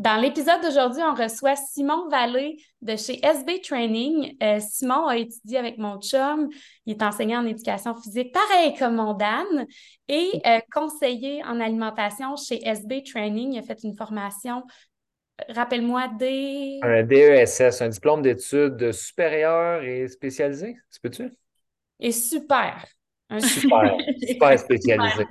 Dans l'épisode d'aujourd'hui, on reçoit Simon Vallée de chez SB Training. Euh, Simon a étudié avec mon chum. Il est enseignant en éducation physique, pareil comme mon Dan, et euh, conseiller en alimentation chez SB Training. Il a fait une formation, rappelle-moi, des... Un DESS, un diplôme d'études supérieures et spécialisé, tu peux-tu? Et super. Super, super spécialisé.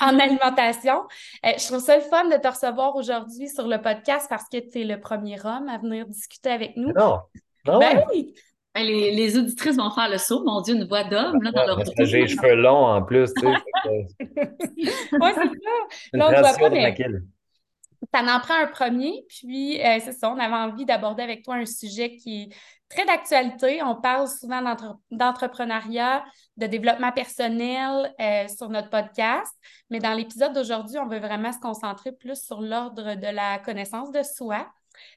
en alimentation. Euh, je trouve ça le fun de te recevoir aujourd'hui sur le podcast parce que tu es le premier homme à venir discuter avec nous. Non. non. Ben oui. Ben, les, les, auditrices vont faire le saut, mon Dieu, une voix d'homme là, dans leur J'ai les cheveux longs en plus, tu sais. oui, c'est ça. Là, on voit pas, mais ça en prend un premier, puis euh, c'est ça, on avait envie d'aborder avec toi un sujet qui est très d'actualité. On parle souvent d'entrepreneuriat, de développement personnel euh, sur notre podcast, mais dans l'épisode d'aujourd'hui, on veut vraiment se concentrer plus sur l'ordre de la connaissance de soi.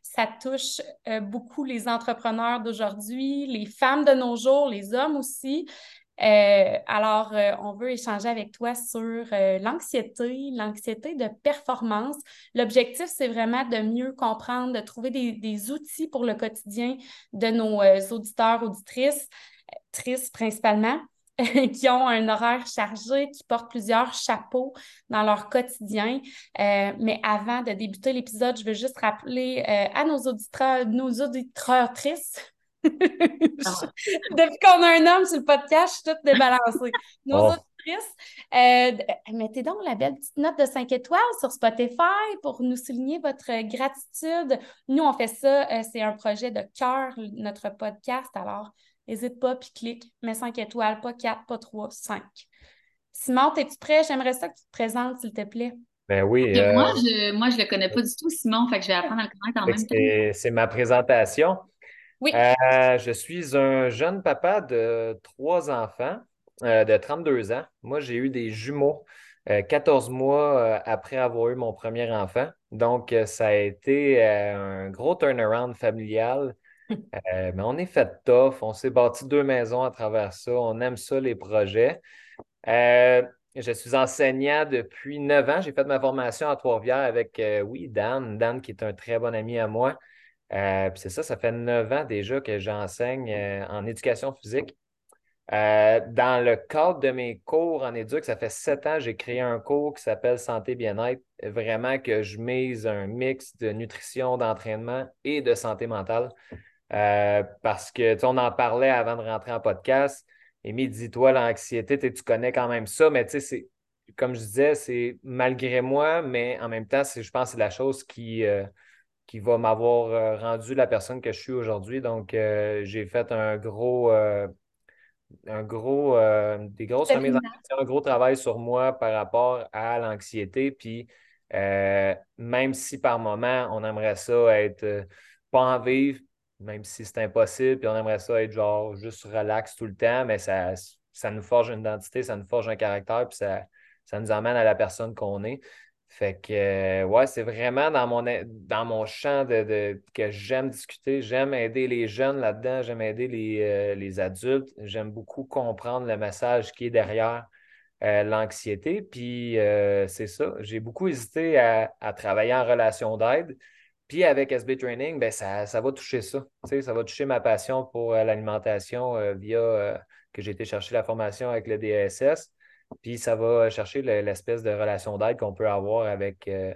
Ça touche euh, beaucoup les entrepreneurs d'aujourd'hui, les femmes de nos jours, les hommes aussi. Euh, alors, euh, on veut échanger avec toi sur euh, l'anxiété, l'anxiété de performance. L'objectif, c'est vraiment de mieux comprendre, de trouver des, outils pour le quotidien de nos auditeurs, auditrices, tristes principalement, qui ont un horaire chargé, qui portent plusieurs chapeaux dans leur quotidien. mais avant de débuter l'épisode, je veux juste rappeler à nos auditeurs, nos ah Depuis qu'on a un homme sur le podcast, je suis toute débalancée. Nos oh. auditrices, euh, mettez donc la belle petite note de 5 étoiles sur Spotify pour nous souligner votre gratitude. Nous, on fait ça, euh, c'est un projet de cœur, notre podcast. Alors, n'hésite pas, puis clique, mets 5 étoiles, pas 4, pas 3, 5. Simon, es-tu prêt? J'aimerais ça que tu te présentes, s'il te plaît. Ben oui. Moi, euh, je ne moi, je le connais pas du tout, Simon, fait que je vais apprendre à le connaître en même temps. C'est ma présentation. Oui. Euh, je suis un jeune papa de trois enfants euh, de 32 ans. Moi, j'ai eu des jumeaux 14 euh, mois après avoir eu mon premier enfant. Donc, ça a été un gros turnaround familial. mais on est fait tough. On s'est bâti deux maisons à travers ça. On aime ça, les projets. je suis enseignant depuis neuf ans. J'ai fait ma formation à Trois-Rivières avec, oui, Dan. Dan, qui est un très bon ami à moi. Euh, c'est ça, ça fait neuf ans déjà que j'enseigne euh, en éducation physique. Euh, dans le cadre de mes cours en éduc, ça fait sept ans, j'ai créé un cours qui s'appelle Santé Bien-être. Vraiment que je mise un mix de nutrition, d'entraînement et de santé mentale. parce que on en parlait avant de rentrer en podcast. Amy dit Toi, l'anxiété, tu connais quand même ça, mais tu sais, comme je disais, c'est malgré moi, mais en même temps, je pense que c'est la chose qui qui va m'avoir euh, rendu la personne que je suis aujourd'hui. Donc, euh, j'ai fait un gros, euh, un gros, des grosses remises en un gros travail sur moi par rapport à l'anxiété. Puis, même si par moment, on aimerait ça être pas en vivre, même si c'est impossible, puis on aimerait ça être genre juste relax tout le temps, mais ça, ça nous forge une identité, ça nous forge un caractère, puis ça, ça nous amène à la personne qu'on est. Fait que, euh, ouais, c'est vraiment dans mon, dans mon champ de, que j'aime discuter. J'aime aider les jeunes là-dedans, j'aime aider les, euh, les adultes. J'aime beaucoup comprendre le message qui est derrière euh, l'anxiété. Puis, c'est ça. J'ai beaucoup hésité à, travailler en relation d'aide. Puis, avec SB Training, ben, ça, ça va toucher ça. ça va toucher ma passion pour l'alimentation via que j'ai été chercher la formation avec le DSS. Puis ça va chercher l'espèce de relation d'aide qu'on peut avoir avec, euh,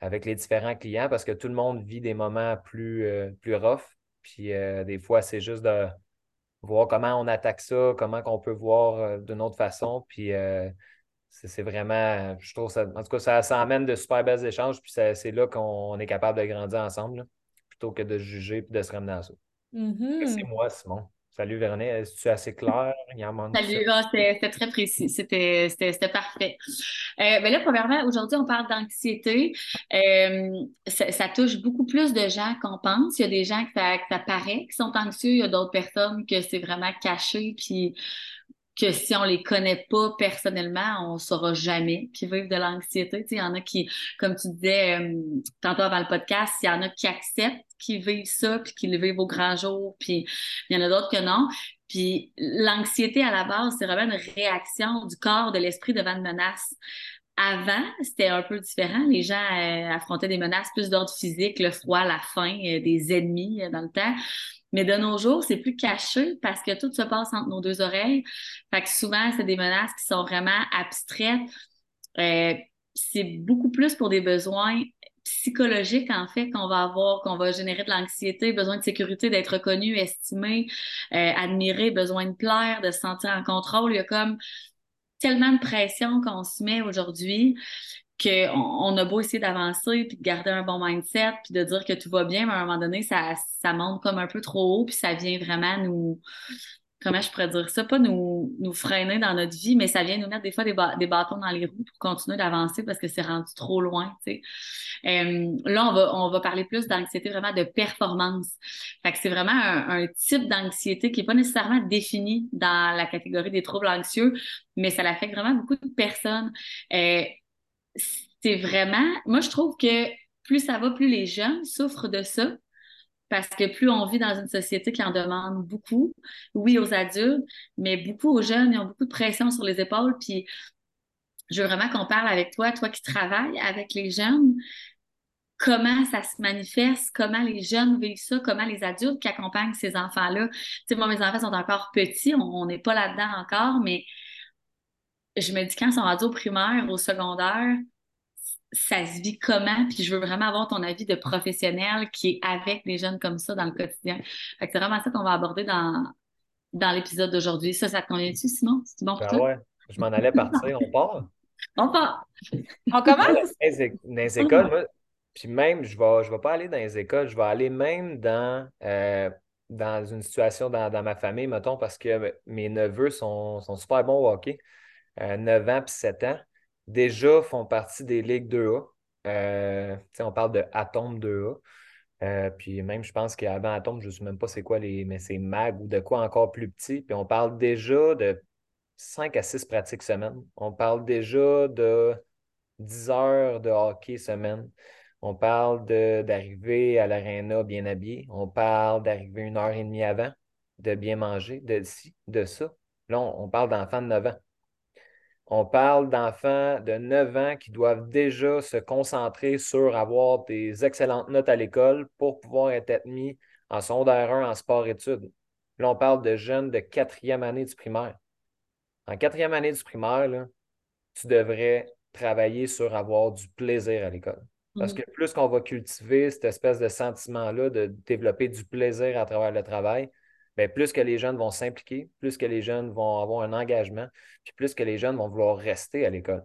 avec les différents clients parce que tout le monde vit des moments plus, euh, plus rough. Puis euh, des fois, c'est juste de voir comment on attaque ça, comment on peut voir d'une autre façon. Puis c'est vraiment, je trouve ça, en tout cas, ça, ça amène de super belles échanges. Puis c'est là qu'on est capable de grandir ensemble plutôt que de juger et de se ramener à ça. Mm-hmm. C'est moi, Simon. Salut Vernet, est-ce que assez clair? Salut, c'était très précis, c'était parfait. Euh, ben là, premièrement, aujourd'hui, on parle d'anxiété. Euh, ça, touche beaucoup plus de gens qu'on pense. Il y a des gens que ça, que ça paraît qui sont anxieux, il y a d'autres personnes que c'est vraiment caché, puis que si on les connaît pas personnellement, on saura jamais qu'ils vivent de l'anxiété. Il y en a qui, comme tu disais euh, tantôt avant le podcast, il y en a qui acceptent qu'ils vivent ça, puis qu'ils le vivent au grand jour, puis il y en a d'autres que non. Puis l'anxiété à la base, c'est vraiment une réaction du corps, de l'esprit devant une menace. avant, c'était un peu différent. Les gens euh, affrontaient des menaces plus d'ordre physique, le froid, la faim, euh, des ennemis dans le temps. Mais de nos jours, c'est plus caché parce que tout se passe entre nos deux oreilles. Fait que souvent, c'est des menaces qui sont vraiment abstraites. c'est beaucoup plus pour des besoins psychologique, en fait, qu'on va avoir, qu'on va générer de l'anxiété, besoin de sécurité, d'être reconnu, estimé, euh, admiré, besoin de plaire, de se sentir en contrôle. Il y a comme tellement de pression qu'on se met aujourd'hui qu'on on a beau essayer d'avancer puis de garder un bon mindset puis de dire que tout va bien, mais à un moment donné, ça, ça monte comme un peu trop haut puis ça vient vraiment nous, comment je pourrais dire ça, pas nous, nous freiner dans notre vie, mais ça vient nous mettre des fois des, bâtons dans les roues pour continuer d'avancer parce que c'est rendu trop loin. Euh, là, on va, on va parler plus d'anxiété vraiment de performance. Fait que c'est vraiment un, type d'anxiété qui n'est pas nécessairement défini dans la catégorie des troubles anxieux, mais ça l'affecte vraiment beaucoup de personnes. Euh, c'est vraiment, moi je trouve que plus ça va, plus les jeunes souffrent de ça parce que plus on vit dans une société qui en demande beaucoup, oui aux adultes, mais beaucoup aux jeunes, ils ont beaucoup de pression sur les épaules. Puis je veux vraiment qu'on parle avec toi, toi qui travailles avec les jeunes, comment ça se manifeste, comment les jeunes vivent ça, comment les adultes qui accompagnent ces enfants-là. Tu sais, moi, mes enfants sont encore petits, on n'est pas là-dedans encore, mais je me dis quand ils sont rendus au primaire, au secondaire, ça se vit comment, puis je veux vraiment avoir ton avis de professionnel qui est avec les jeunes comme ça dans le quotidien. c'est vraiment ça qu'on va aborder dans, dans l'épisode d'aujourd'hui. Ça, ça te convient-tu, Simon? C'est bon pour ben Ouais, je m'en allais partir. On part? On part. On commence? Dans les écoles, moi, puis même, je ne vais, je vais pas aller dans les écoles, je vais aller même dans, euh, dans une situation dans, ma famille, mettons, parce que mes neveux sont, sont super bons au hockey, 9 euh, ans puis 7 ans déjà font partie des ligues 2A. Euh, on parle de Atom 2A. Euh, puis même, je pense qu'avant Atom, je ne sais même pas c'est quoi les. Mais c'est MAG ou de quoi encore plus petit. Puis on parle déjà de 5 à 6 pratiques semaine. On parle déjà de 10 heures de hockey semaine. On parle d'arriver à l'aréna bien habillé. On parle d'arriver une heure et demie avant, de bien manger, de ci, de ça. Là, on, on parle d'enfants de 9 ans. On parle d'enfants de 9 ans qui doivent déjà se concentrer sur avoir des excellentes notes à l'école pour pouvoir être admis en secondaire 1 en sport-études. Là, on parle de jeunes de quatrième année du primaire. En quatrième année du primaire, tu devrais travailler sur avoir du plaisir à l'école. Parce que plus qu'on va cultiver cette espèce de sentiment-là de développer du plaisir à travers le travail, ben, plus que les jeunes vont s'impliquer, plus que les jeunes vont avoir un engagement, puis plus que les jeunes vont vouloir rester à l'école.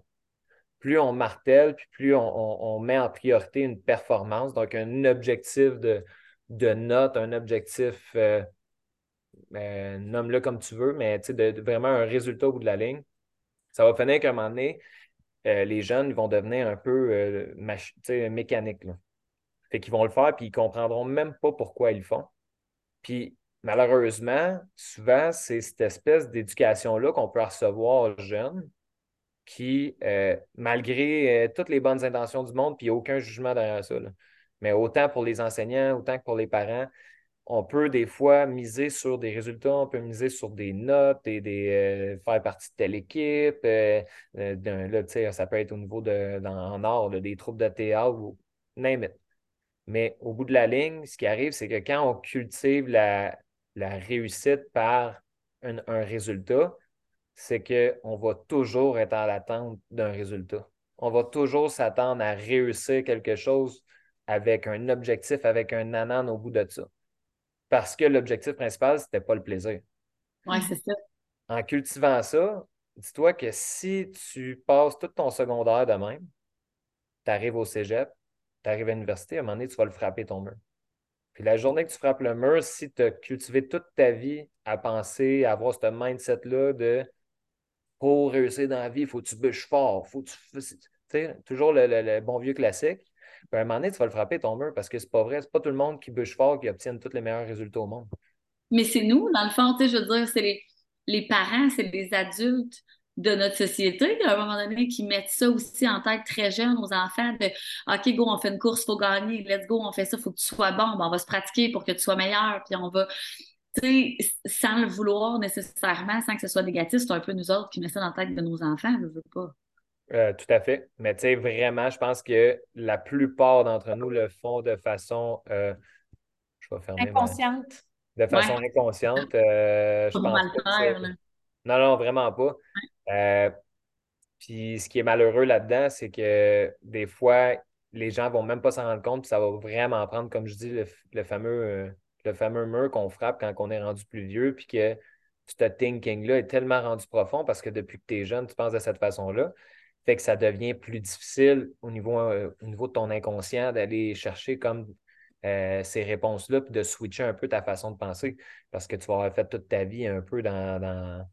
Plus on martèle, puis plus on, met en priorité une performance, donc un objectif de, de note, un objectif, euh, ben, nomme-le comme tu veux, mais vraiment un résultat au bout de la ligne, ça va finir qu'à un moment donné, euh, les jeunes vont devenir un peu euh, mécaniques. Là. Fait vont le faire, puis ils ne comprendront même pas pourquoi ils le font. Malheureusement, souvent, c'est cette espèce d'éducation-là qu'on peut recevoir jeunes qui, euh, malgré euh, toutes les bonnes intentions du monde, puis aucun jugement derrière ça, mais autant pour les enseignants, autant que pour les parents, on peut des fois miser sur des résultats, on peut miser sur des notes, et des, euh, faire partie de telle équipe. là, ça peut être au niveau de, en art, des troupes de théâtre ou name it. Mais au bout de la ligne, ce qui arrive, c'est que quand on cultive la, la réussite par un, résultat, c'est qu'on va toujours être en l'attente d'un résultat. On va toujours s'attendre à réussir quelque chose avec un objectif, avec un anan au bout de ça. Parce que l'objectif principal, ce n'était pas le plaisir. Oui, c'est ça. En cultivant ça, dis-toi que si tu passes tout ton secondaire de même, tu arrives au cégep, tu arrives à l'université, à un moment donné, tu vas le frapper ton mur. Puis la journée que tu frappes le mur, si tu as cultivé toute ta vie à penser, à avoir ce mindset-là de pour réussir dans la vie, il faut que tu bûches fort, faut tu toujours le, bon vieux classique. À un moment donné, tu vas le frapper ton mur parce que c'est pas vrai, c'est pas tout le monde qui bûche fort qui obtient tous les meilleurs résultats au monde. Mais c'est nous, dans le fond, je veux dire, c'est les, les parents, c'est les adultes de notre société, à un moment donné, qui mettent ça aussi en tête très jeune aux enfants de OK, go, on fait une course, il faut gagner, let's go, on fait ça, il faut que tu sois bon, ben, on va se pratiquer pour que tu sois meilleur, puis on va. Tu sais, sans le vouloir nécessairement, sans que ce soit négatif, c'est un peu nous autres qui mettons ça dans la tête de nos enfants, je veux pas. Euh, tout à fait. Mais tu sais, vraiment, je pense que la plupart d'entre nous le font de façon. Euh, je vais fermer Inconsciente. De façon inconsciente. Euh, je pense pas Non, non, vraiment pas. Puis ce qui est malheureux là-dedans, c'est que des fois, les gens vont même pas s'en rendre compte, puis ça va vraiment prendre, comme je dis, le, fameux, le fameux mur qu'on frappe quand on est rendu plus vieux, puis que ce thinking-là est tellement rendu profond parce que depuis que tu es jeune, tu penses de cette façon-là. Fait que ça devient plus difficile au niveau, euh, au niveau de ton inconscient d'aller chercher comme euh, ces réponses-là, puis de switcher un peu ta façon de penser parce que tu vas avoir fait toute ta vie un peu dans,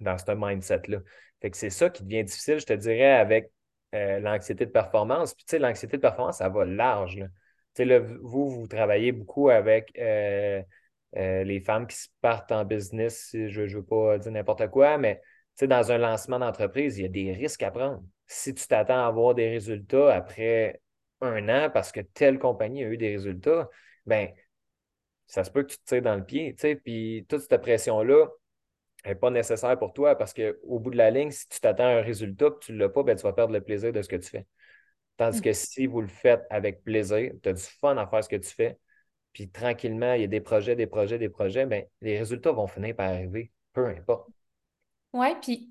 dans ce mindset-là. Fait que c'est ça qui devient difficile, je te dirais, avec euh, l'anxiété de performance. Puis tu sais, l'anxiété de performance, ça va large. Là. Tu sais, vous, vous travaillez beaucoup avec les femmes qui se partent en business, je ne veux pas dire n'importe quoi, mais dans un lancement d'entreprise, il y a des risques à prendre. Si tu t'attends à avoir des résultats après un an parce que telle compagnie a eu des résultats, ben ça se peut que tu te tires dans le pied. Puis toute cette pression-là n'est pas nécessaire pour toi parce qu'au bout de la ligne, si tu t'attends à un résultat et tu ne l'as pas, ben, tu vas perdre le plaisir de ce que tu fais. Tandis mm. que si vous le faites avec plaisir, tu as du fun à faire ce que tu fais, puis tranquillement, il y a des projets, des projets, des projets, ben, les résultats vont finir par arriver, peu importe. Oui, puis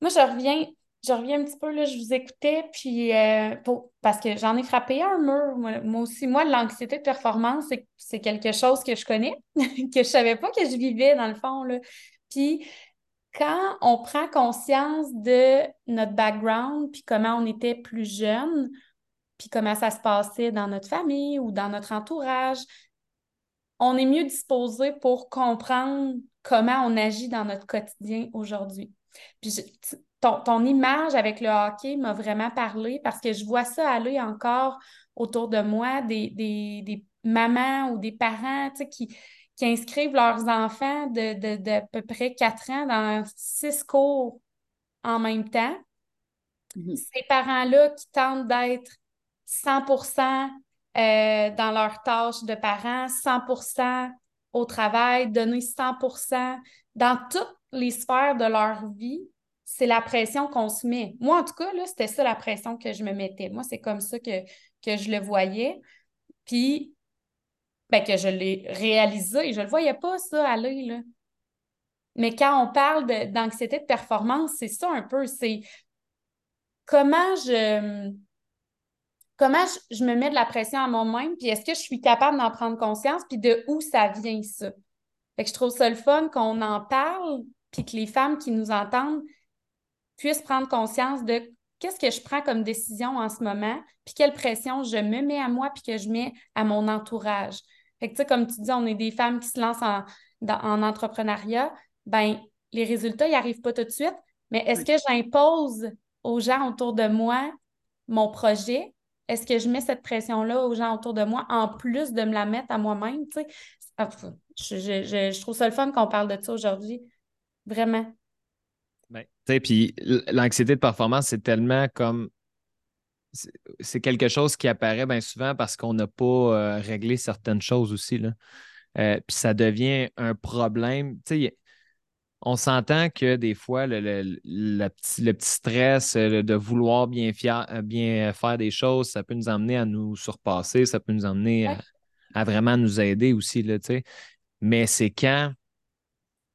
moi, je reviens, je reviens un petit peu, là, je vous écoutais, puis euh, parce que j'en ai frappé un mur, moi, aussi. Moi, l'anxiété de performance, c'est quelque chose que je connais, que je savais pas que je vivais, dans le fond, là. Puis quand on prend conscience de notre background, puis comment on était plus jeune, puis comment ça se passait dans notre famille ou dans notre entourage, on est mieux disposé pour comprendre comment on agit dans notre quotidien aujourd'hui. Puis ton, image avec le hockey m'a vraiment parlé parce que je vois ça aller encore autour de moi, des, des, mamans ou des parents qui, qui inscrivent leurs enfants de, de, peu près quatre ans dans six cours en même temps. Mm-hmm. Ces parents-là qui tentent d'être 100% euh, dans leurs tâches de parents, 100% au travail, donner 100% dans toutes les sphères de leur vie, c'est la pression qu'on se met. Moi, en tout cas, c'était ça la pression que je me mettais. Moi, c'est comme ça que, que je le voyais. Puis, ben, que je l'ai réalisé. Je ne le voyais pas, ça, aller, là. Mais quand on parle d'anxiété de, performance, c'est ça un peu. C'est comment je comment je, me mets de la pression à moi-même, puis est-ce que je suis capable d'en prendre conscience, puis de où ça vient, ça? Que je trouve ça le fun qu'on en parle, puis que les femmes qui nous entendent puissent prendre conscience de qu'est-ce que je prends comme décision en ce moment, puis quelle pression je me mets à moi, puis que je mets à mon entourage. Fait que, tu sais, comme tu dis, on est des femmes qui se lancent en, en entrepreneuriat, ben les résultats, ils n'arrivent pas tout de suite, mais est-ce que j'impose aux gens autour de moi mon projet? Est-ce que je mets cette pression-là aux gens autour de moi en plus de me la mettre à moi-même? Ah, je, trouve ça le fun qu'on parle de ça aujourd'hui. Vraiment. Ben, puis l'anxiété de performance, c'est tellement comme. C'est quelque chose qui apparaît bien souvent parce qu'on n'a pas euh, réglé certaines choses aussi. Là. Euh, puis ça devient un problème. On s'entend que des fois, le, petit, stress euh, de vouloir bien, bien faire des choses, ça peut nous amener à nous surpasser, ça peut nous amener à, vraiment nous aider aussi. Là, mais c'est quand,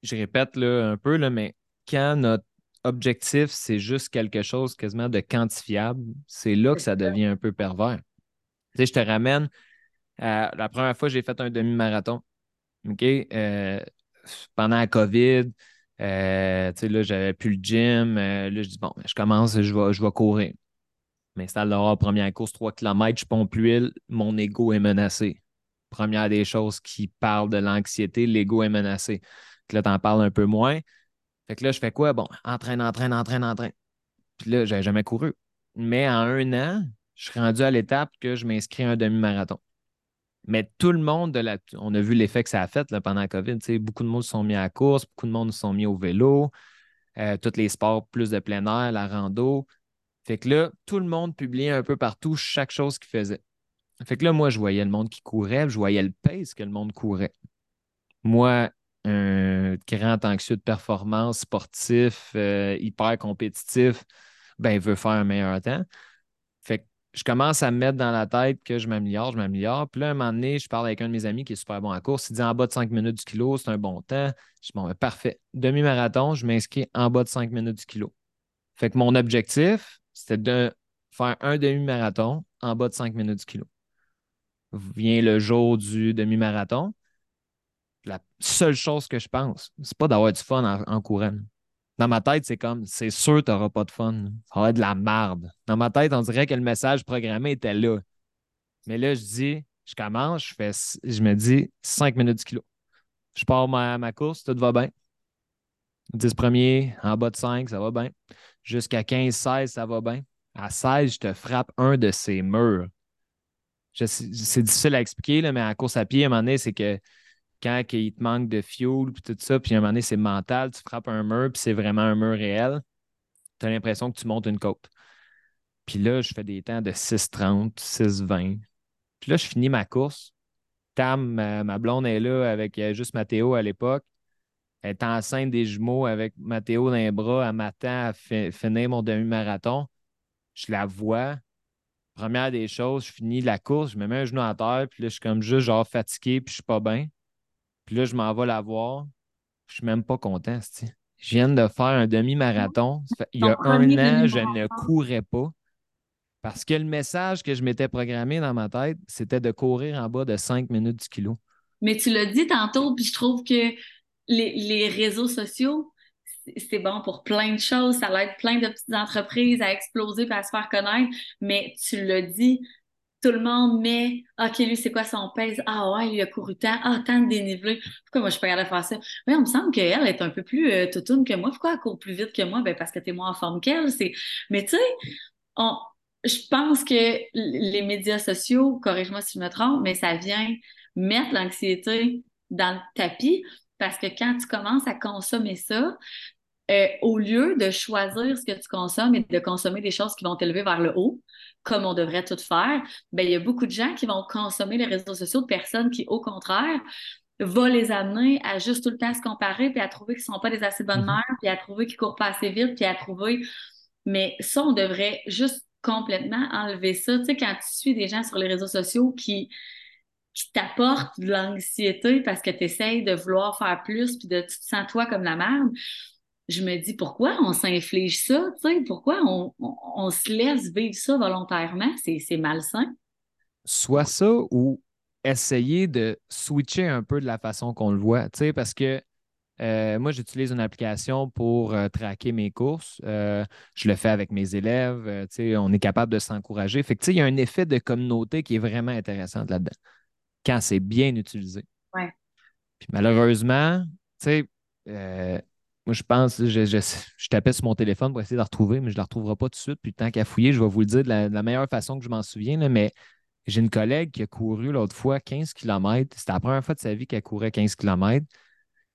je répète là, un peu, là, mais quand notre objectif, c'est juste quelque chose quasiment de quantifiable, c'est là que ça devient un peu pervers. je te ramène à la première fois que j'ai fait un demi-marathon. OK? Euh, pendant la COVID, euh, tu sais, là, j'avais plus le gym. Euh, là, je dis, bon, je commence, je vais, je vais courir. Je m'installe dehors, première course, 3 km, je pompe l'huile, mon ego est menacé. Première des choses qui parle de l'anxiété, l'ego est menacé. là, tu en parles un peu moins. Fait que là, je fais quoi? Bon, entraîne, entraîne, entraîne, entraîne. Puis là, j'avais jamais couru. Mais en un an, je suis rendu à l'étape que je m'inscris à un demi-marathon. Mais tout le monde, on a vu l'effet que ça a fait là, pendant la COVID. Beaucoup de monde se sont mis à la course, beaucoup de monde se sont mis au vélo, euh, tous les sports plus de plein air, la rando. Fait que là, tout le monde publiait un peu partout chaque chose qu'il faisait. Fait que là, moi, je voyais le monde qui courait, je voyais le pace que le monde courait. Moi, un grand anxieux de performance, sportif, euh, hyper compétitif, ben, veut faire un meilleur temps. Fait que je commence à me mettre dans la tête que je m'améliore, je m'améliore. Puis là, un moment donné, je parle avec un de mes amis qui est super bon à course. Il dit en bas de 5 minutes du kilo, c'est un bon temps. Je dis bon, ben, parfait. Demi-marathon, je m'inscris en bas de 5 minutes du kilo. Fait que mon objectif, c'était de faire un demi-marathon en bas de 5 minutes du kilo. Vient le jour du demi-marathon. La seule chose que je pense, c'est pas d'avoir du fun en, courant. Dans ma tête, c'est comme, c'est sûr tu n'auras pas de fun. Ça va être de la merde. Dans ma tête, on dirait que le message programmé était là. Mais là, je dis, je commence, je, fais, je me dis 5 minutes du kilo. Je pars ma, ma course, tout va bien. 10 premiers, en bas de 5, ça va bien. Jusqu'à 15-16, ça va bien. À 16, je te frappe un de ces murs. C'est difficile à expliquer, là, mais en course à pied, à un moment donné, c'est que quand il te manque de fuel, puis tout ça, puis à un moment donné, c'est mental, tu frappes un mur, puis c'est vraiment un mur réel, tu as l'impression que tu montes une côte. Puis là, je fais des temps de 6,30, 6,20. Puis là, je finis ma course. Tam, ma, blonde est là avec euh, juste Mathéo à l'époque. Elle est enceinte des jumeaux avec Mathéo dans les bras. Elle m'attend à finir mon demi-marathon. Je la vois. Première des choses, je finis la course, je me mets un genou à terre, puis là, je suis comme juste genre fatigué, puis je suis pas bien. Puis là, je m'en vais la voir. Je suis même pas content, Je viens de faire un demi-marathon. Il y a un an, je ne courais pas. Parce que le message que je m'étais programmé dans ma tête, c'était de courir en bas de 5 minutes du kilo. Mais tu l'as dit tantôt, puis je trouve que les, réseaux sociaux, c'est bon pour plein de choses. Ça aide plein de petites entreprises à exploser et à se faire connaître. Mais tu l'as dit, tout le monde met OK, lui, c'est quoi son pèse? Ah ouais, il a couru tant, ah, tant de dénivelé. Pourquoi moi je suis pas capable de faire ça? Mais on me semble qu'elle est un peu plus euh, que moi. Pourquoi elle court plus vite que moi? Ben parce que tu es moins en forme qu'elle. Mais tu sais, je pense que les médias sociaux, corrige-moi si je me trompe, mais ça vient mettre l'anxiété dans le tapis parce que quand tu commences à consommer ça, euh, au lieu de choisir ce que tu consommes et de consommer des choses qui vont t'élever vers le haut, comme on devrait tout faire, ben, il y a beaucoup de gens qui vont consommer les réseaux sociaux de personnes qui, au contraire, vont les amener à juste tout le temps se comparer, puis à trouver qu'ils ne sont pas des assez bonnes mm-hmm. mères, puis à trouver qu'ils ne courent pas assez vite, puis à trouver. Mais ça, on devrait juste complètement enlever ça. Tu sais, quand tu suis des gens sur les réseaux sociaux qui, qui t'apportent de l'anxiété parce que tu essayes de vouloir faire plus, puis de tu te sens toi comme la merde, je me dis pourquoi on s'inflige ça, pourquoi on, se laisse vivre ça volontairement, c'est malsain. Soit ça ou essayer de switcher un peu de la façon qu'on le voit, parce que euh, moi, j'utilise une application pour euh, traquer mes courses. Euh, je le fais avec mes élèves. on est capable de s'encourager. Fait il y a un effet de communauté qui est vraiment intéressant là-dedans quand c'est bien utilisé. Ouais. Puis malheureusement, tu sais, moi, je pense, je, je, tapais sur mon téléphone pour essayer de la retrouver, mais je ne la retrouverai pas tout de suite. Puis tant qu'à fouiller, je vais vous le dire de la, meilleure façon que je m'en souviens. mais j'ai une collègue qui a couru l'autre fois 15 km. C'était la première fois de sa vie qu'elle courait 15 km.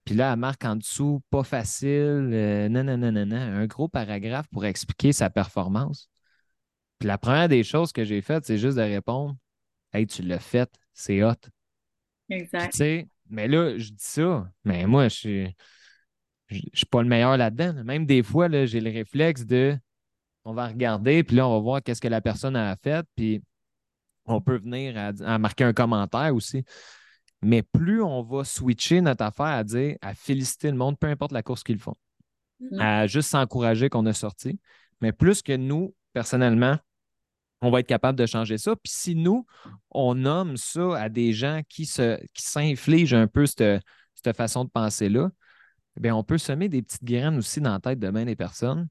Puis là, elle marque en dessous, pas facile, euh, non, non, non, non, non, un gros paragraphe pour expliquer sa performance. Puis la première des choses que j'ai faites, c'est juste de répondre Hey, tu l'as fait, c'est hot. Exact. mais là, je dis ça, mais moi, je suis je ne suis pas le meilleur là-dedans. Même des fois, j'ai le réflexe de on va regarder, puis là, on va voir qu'est-ce que la personne a fait, puis on peut venir à, marquer un commentaire aussi. Mais plus on va switcher notre affaire à dire, à féliciter le monde, peu importe la course qu'ils font, mm-hmm. à juste s'encourager qu'on a sorti, mais plus que nous, personnellement, on va être capable de changer ça. Puis si nous, on nomme ça à des gens qui, se, qui s'infligent un peu cette, cette façon de penser-là, bien, on peut semer des petites graines aussi dans la tête de bien des personnes.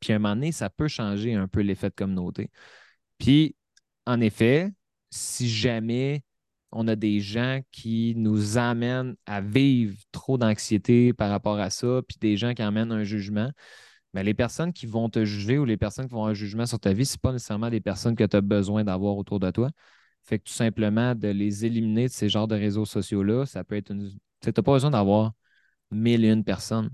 Puis à un moment donné, ça peut changer un peu l'effet de communauté. Puis, en effet, si jamais on a des gens qui nous amènent à vivre trop d'anxiété par rapport à ça, puis des gens qui amènent un jugement, bien, les personnes qui vont te juger ou les personnes qui vont avoir un jugement sur ta vie, ce pas nécessairement des personnes que tu as besoin d'avoir autour de toi. Fait que tout simplement de les éliminer de ces genres de réseaux sociaux-là, ça peut être une. Tu n'as pas besoin d'avoir mille et une personnes.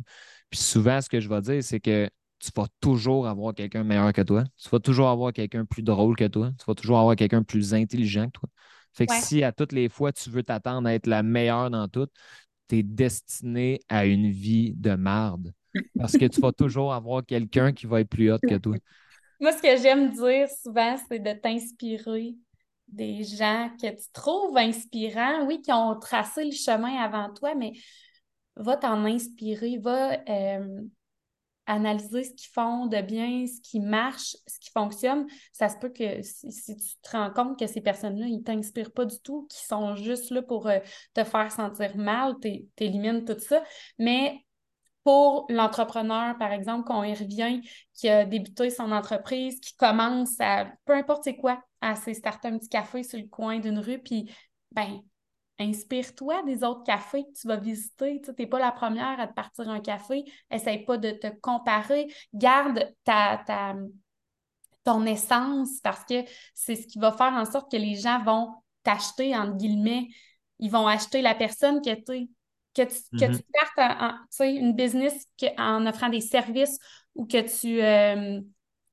Puis souvent, ce que je vais dire, c'est que tu vas toujours avoir quelqu'un meilleur que toi. Tu vas toujours avoir quelqu'un plus drôle que toi. Tu vas toujours avoir quelqu'un plus intelligent que toi. Fait que si à toutes les fois tu veux t'attendre à être la meilleure dans tout, tu es destiné à une vie de marde. Parce que tu vas toujours avoir quelqu'un qui va être plus haut que toi. Moi, ce que j'aime dire souvent, c'est de t'inspirer des gens que tu trouves inspirants, oui, qui ont tracé le chemin avant toi, mais va t'en inspirer, va euh, analyser ce qu'ils font de bien, ce qui marche, ce qui fonctionne. Ça se peut que si, tu te rends compte que ces personnes-là, ils ne t'inspirent pas du tout, qu'ils sont juste là pour euh, te faire sentir mal, tu élimines tout ça. Mais pour l'entrepreneur, par exemple, qu'on y revient, qui a débuté son entreprise, qui commence à, peu importe c'est quoi, à se starter un petit café sur le coin d'une rue, puis, ben, inspire-toi des autres cafés que tu vas visiter. Tu n'es pas la première à te partir un café. Essaye pas de te comparer. Garde ta, ta, ton essence parce que c'est ce qui va faire en sorte que les gens vont t'acheter, entre guillemets. Ils vont acheter la personne que tu es que tu, que tu mm-hmm. une business en offrant des services ou que tu euh,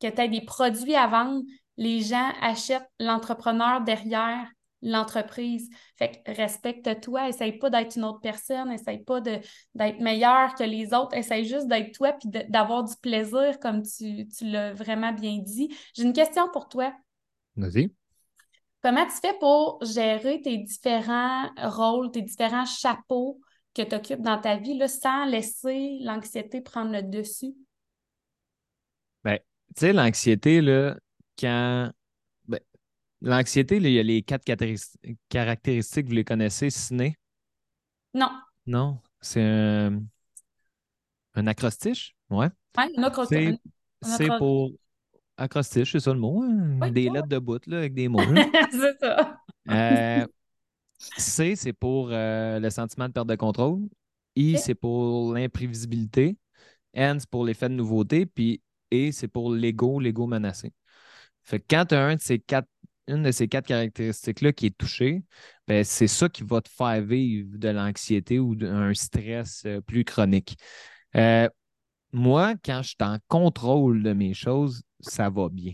aies des produits à vendre, les gens achètent l'entrepreneur derrière l'entreprise. Fait que respecte-toi, essaye pas d'être une autre personne, essaye pas d'être meilleur que les autres, essaye juste d'être toi puis d'avoir du plaisir comme tu, tu l'as vraiment bien dit. J'ai une question pour toi. Vas-y. Comment tu fais pour gérer tes différents rôles, tes différents chapeaux que tu occupes dans ta vie là, sans laisser l'anxiété prendre le dessus? Ben, tu sais, l'anxiété, là, quand. L'anxiété, il y a les quatre caractéristiques, vous les connaissez, ciné? Non. Non, c'est un, un acrostiche, ouais. Oui, un acrostiche. C'est pour. Acrostiche, c'est ça le mot. Hein? des lettres de bout là, avec des mots. c'est ça. Euh, C, c'est pour euh, le sentiment de perte de contrôle. I, c'est pour l'imprévisibilité. N, c'est pour l'effet de nouveauté. Puis E, c'est pour l'ego, l'ego menacé. Fait que quand tu as un de ces quatre, une de ces quatre caractéristiques-là qui est touchée, ben, c'est ça qui va te faire vivre de l'anxiété ou d'un stress euh, plus chronique. Euh, moi, quand je suis en contrôle de mes choses, ça va bien.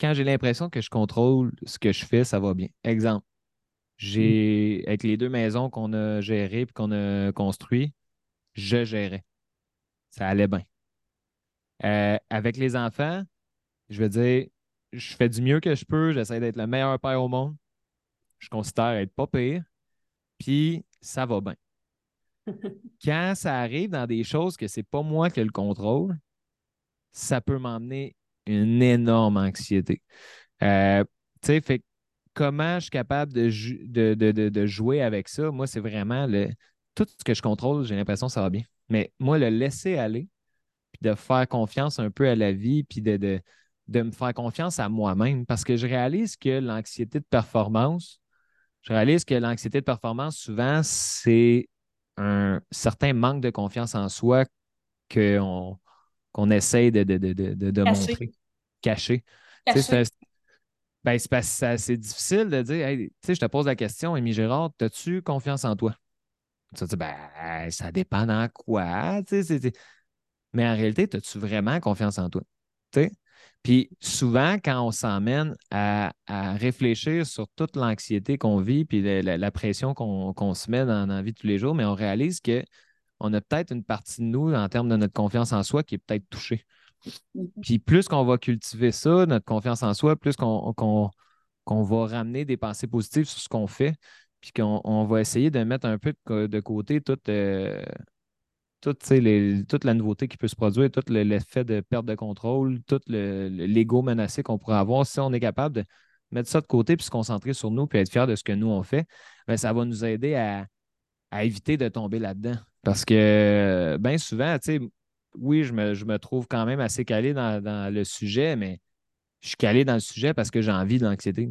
Quand j'ai l'impression que je contrôle ce que je fais, ça va bien. Exemple, j'ai, avec les deux maisons qu'on a gérées et qu'on a construites, je gérais. Ça allait bien. Euh, avec les enfants, je veux dire, je fais du mieux que je peux, j'essaie d'être le meilleur père au monde. Je considère être pas pire, puis ça va bien. Quand ça arrive dans des choses que c'est pas moi qui ai le contrôle, ça peut m'emmener une énorme anxiété. Euh, tu sais, fait comment je suis capable de, de, jouer avec ça, moi, c'est vraiment le, tout ce que je contrôle, j'ai l'impression que ça va bien. Mais moi, le laisser aller, puis de faire confiance un peu à la vie, puis de, de, me faire confiance à moi-même, parce que je réalise que l'anxiété de performance, je réalise que l'anxiété de performance, souvent, c'est un certain manque de confiance en soi qu'on qu'on essaye de, de, montrer, cacher. cacher. Ben, c'est difficile de dire, tu sais, je te pose la question, Amy Gérard, as-tu confiance en toi? Tu dis, ben, ça dépend dans quoi, Mais en réalité, as-tu vraiment confiance en toi? Puis souvent, quand on s'emmène à, réfléchir sur toute l'anxiété qu'on vit, puis la, pression qu'on se met dans, la vie de tous les jours, mais on réalise qu'on a peut-être une partie de nous, en termes de notre confiance en soi, qui est peut-être touchée. Mhm. Puis plus qu'on va cultiver ça, notre confiance en soi, plus qu'on va ramener des pensées positives sur ce qu'on fait, puis qu'on va essayer de mettre un peu de, côté toute, euh, toute, la nouveauté qui peut se produire, tout l'effet de perte de contrôle, tout l'ego menacé qu'on pourrait avoir. Si on est capable de mettre ça de côté puis se concentrer sur nous puis être fier de ce que nous on fait, bien, ça va nous aider à, à éviter de tomber là-dedans. Parce que bien souvent, tu sais, oui, je me, trouve quand même assez calé dans, le sujet, mais je suis calé dans le sujet parce que j'ai envie de l'anxiété.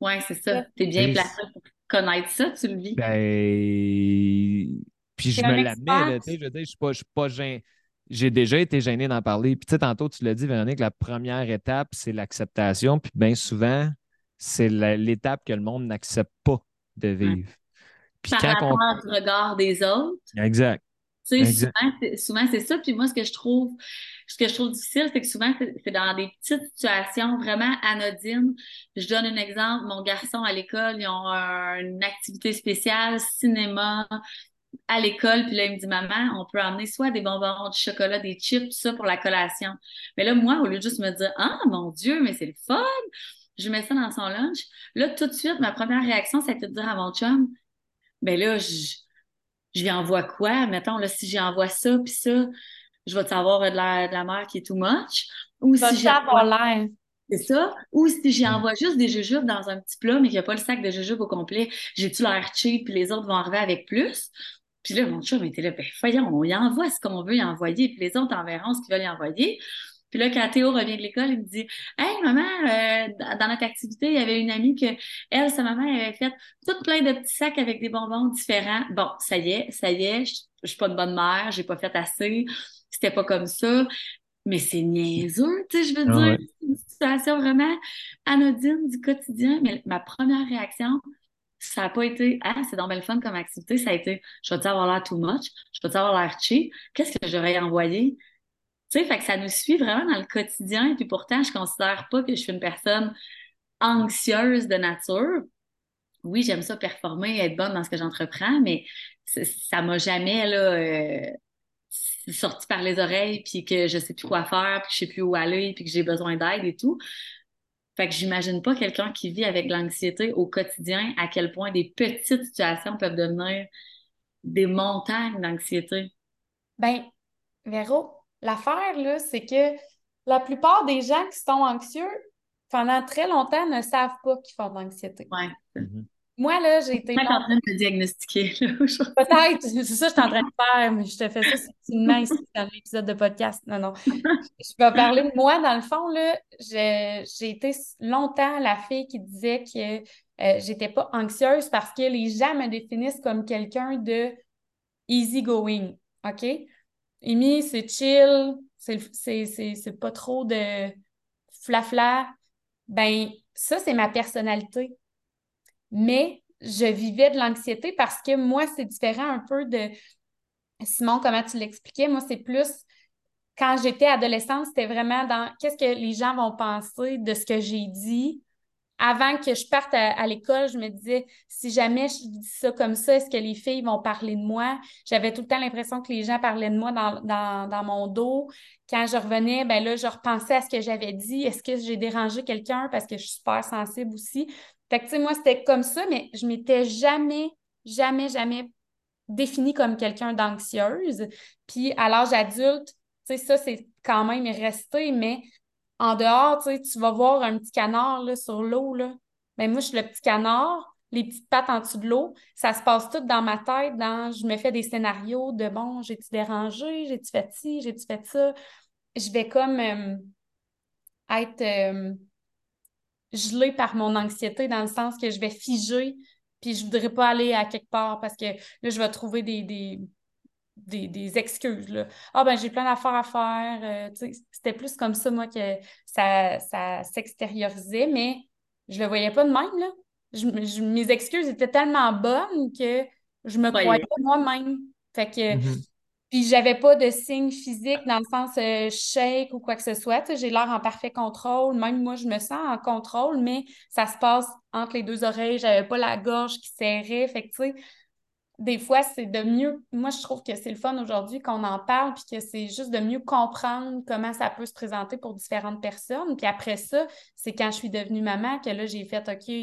Oui, c'est ça. Tu es bien placé pour connaître ça, tu le vis. Ben... Puis je me l'admets, tu sais, je veux dire, je suis pas, suis pas gêné. J'ai déjà été gêné d'en parler. Puis tu sais, tantôt, tu l'as dit, Véronique, la première étape, c'est l'acceptation. Puis bien souvent, c'est l'étape que le monde n'accepte pas de vivre. Puis Par quand rapport on... regard des autres. Exact. Tu sais, souvent, c'est ça. Puis moi, ce que je trouve, ce que je trouve difficile, c'est que souvent, c'est dans des petites situations vraiment anodines. Je donne un exemple. Mon garçon à l'école, ils ont une activité spéciale, cinéma. À l'école, puis là, il me dit Maman, on peut emmener soit des bonbons, du chocolat, des chips, ça pour la collation. Mais là, moi, au lieu de juste me dire Ah, mon Dieu, mais c'est le fun, je mets ça dans son lunch. Là, tout de suite, ma première réaction, c'était de dire à mon chum Ben là, je, je lui envoie quoi? Mettons, là, si j'envoie ça, puis ça, je vais te savoir de la, de la mère qui est too much? Ou si j'envoie l'air. C'est ça? Ou si j'envoie juste des jujubes dans un petit plat, mais qu'il n'y a pas le sac de jujubes au complet, j'ai-tu l'air cheap, puis les autres vont arriver avec plus? Puis là, mon chum était là, ben voyons, on y envoie ce qu'on veut y envoyer, puis les autres enverront ce qu'ils veulent y envoyer. Puis là, quand Théo revient de l'école, il me dit Hey, maman, euh, dans notre activité, il y avait une amie que, elle, sa maman, avait fait tout plein de petits sacs avec des bonbons différents. Bon, ça y est, ça y est, je, je suis pas une bonne mère, j'ai pas fait assez, c'était pas comme ça. Mais c'est niaiseux, tu sais, je veux ah dire, c'est une situation vraiment anodine du quotidien. Mais ma première réaction, ça n'a pas été Ah, c'est dans belle fun comme activité, ça a été Je vais-tu avoir l'air too much? Je vais-tu avoir l'air cheap? Qu'est-ce que j'aurais envoyé? Tu sais, fait que ça nous suit vraiment dans le quotidien. Puis pourtant, je considère pas que je suis une personne anxieuse de nature. Oui, j'aime ça performer, être bonne dans ce que j'entreprends, mais ça m'a jamais là, euh, sorti par les oreilles, puis que je sais plus quoi faire, puis que je sais plus où aller, puis que j'ai besoin d'aide et tout. Fait que j'imagine pas quelqu'un qui vit avec l'anxiété au quotidien, à quel point des petites situations peuvent devenir des montagnes d'anxiété. Ben, Véro, l'affaire, là, c'est que la plupart des gens qui sont anxieux, pendant très longtemps, ne savent pas qu'ils font de l'anxiété. Ouais. Mm-hmm. Moi, là, j'ai été. Es en train de me diagnostiquer. Peut-être, c'est ça que je suis en train de faire, mais je te fais ça subtilement ici dans l'épisode de podcast. Non, non. Je vais parler de moi. Dans le fond, là, j'ai été longtemps la fille qui disait que euh, j'étais pas anxieuse parce que les gens me définissent comme quelqu'un de easygoing. OK? Amy, c'est chill, c'est pas trop de flafla. Ben, ça, c'est ma personnalité mais je vivais de l'anxiété parce que moi, c'est différent un peu de Simon, comment tu l'expliquais. Moi, c'est plus quand j'étais adolescente, c'était vraiment dans qu'est-ce que les gens vont penser de ce que j'ai dit. Avant que je parte à, l'école, je me disais, si jamais je dis ça comme ça, est-ce que les filles vont parler de moi? J'avais tout le temps l'impression que les gens parlaient de moi dans, dans, mon dos. Quand je revenais, ben là, je repensais à ce que j'avais dit. Est-ce que j'ai dérangé quelqu'un parce que je suis super sensible aussi? Fait que, tu sais, moi, c'était comme ça, mais je m'étais jamais, jamais, jamais définie comme quelqu'un d'anxieuse. Puis à l'âge adulte, tu sais, ça, c'est quand même resté, mais en dehors, tu sais, tu vas voir un petit canard là, sur l'eau, là. Mais ben, moi, je suis le petit canard, les petites pattes en dessous de l'eau. Ça se passe tout dans ma tête, dans je me fais des scénarios de bon, j'ai-tu dérangé, j'ai-tu fait ci, j'ai-tu fait ça. Je vais comme euh, être. Euh, gelée par mon anxiété dans le sens que je vais figer, puis je voudrais pas aller à quelque part parce que là, je vais trouver des, des, des, excuses. Là. Ah ben j'ai plein d'affaires à faire. Euh, c'était plus comme ça, moi, que ça, ça s'extériorisait, mais je le voyais pas de même. Là. Je, mes excuses étaient tellement bonnes que je me croyais moi-même. Fait que mm-hmm. Puis j'avais pas de signe physique dans le sens euh, shake ou quoi que ce soit. J'ai l'air en parfait contrôle. Même moi, je me sens en contrôle, mais ça se passe entre les deux oreilles. J'avais pas la gorge qui serrait. Fait que, tu sais, des fois, c'est de mieux. Moi, je trouve que c'est le fun aujourd'hui qu'on en parle, puis que c'est juste de mieux comprendre comment ça peut se présenter pour différentes personnes. Puis après ça, c'est quand je suis devenue maman que là, j'ai fait OK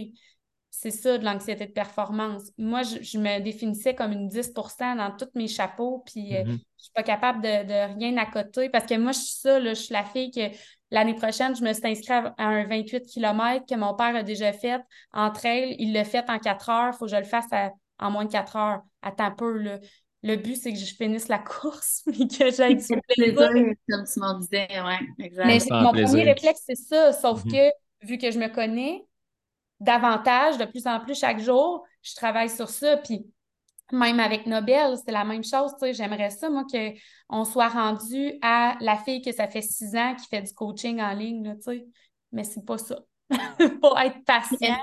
c'est ça de l'anxiété de performance. Moi, je, me définissais comme une 10% dans tous mes chapeaux, puis euh, mm-hmm. je suis pas capable de, rien à côté parce que moi, je suis ça, je suis la fille que l'année prochaine, je me suis inscrite à un 28 km que mon père a déjà fait en trail. Il l'a fait en 4 heures, il faut que je le fasse en moins de 4 heures. Attends peu, là. Le but, c'est que je finisse la course, mais que j'aille du plaisir. Comme tu m'en disais, oui, exact. Mais mon premier réflexe, c'est ça, sauf mm-hmm. que vu que je me connais, davantage, de plus en plus chaque jour. Je travaille sur ça. Puis même avec Nobel, c'est la même chose. J'aimerais ça, moi, qu'on soit rendu à la fille que ça fait six ans qui fait du coaching en ligne, là, mais c'est pas ça. Pour être patient.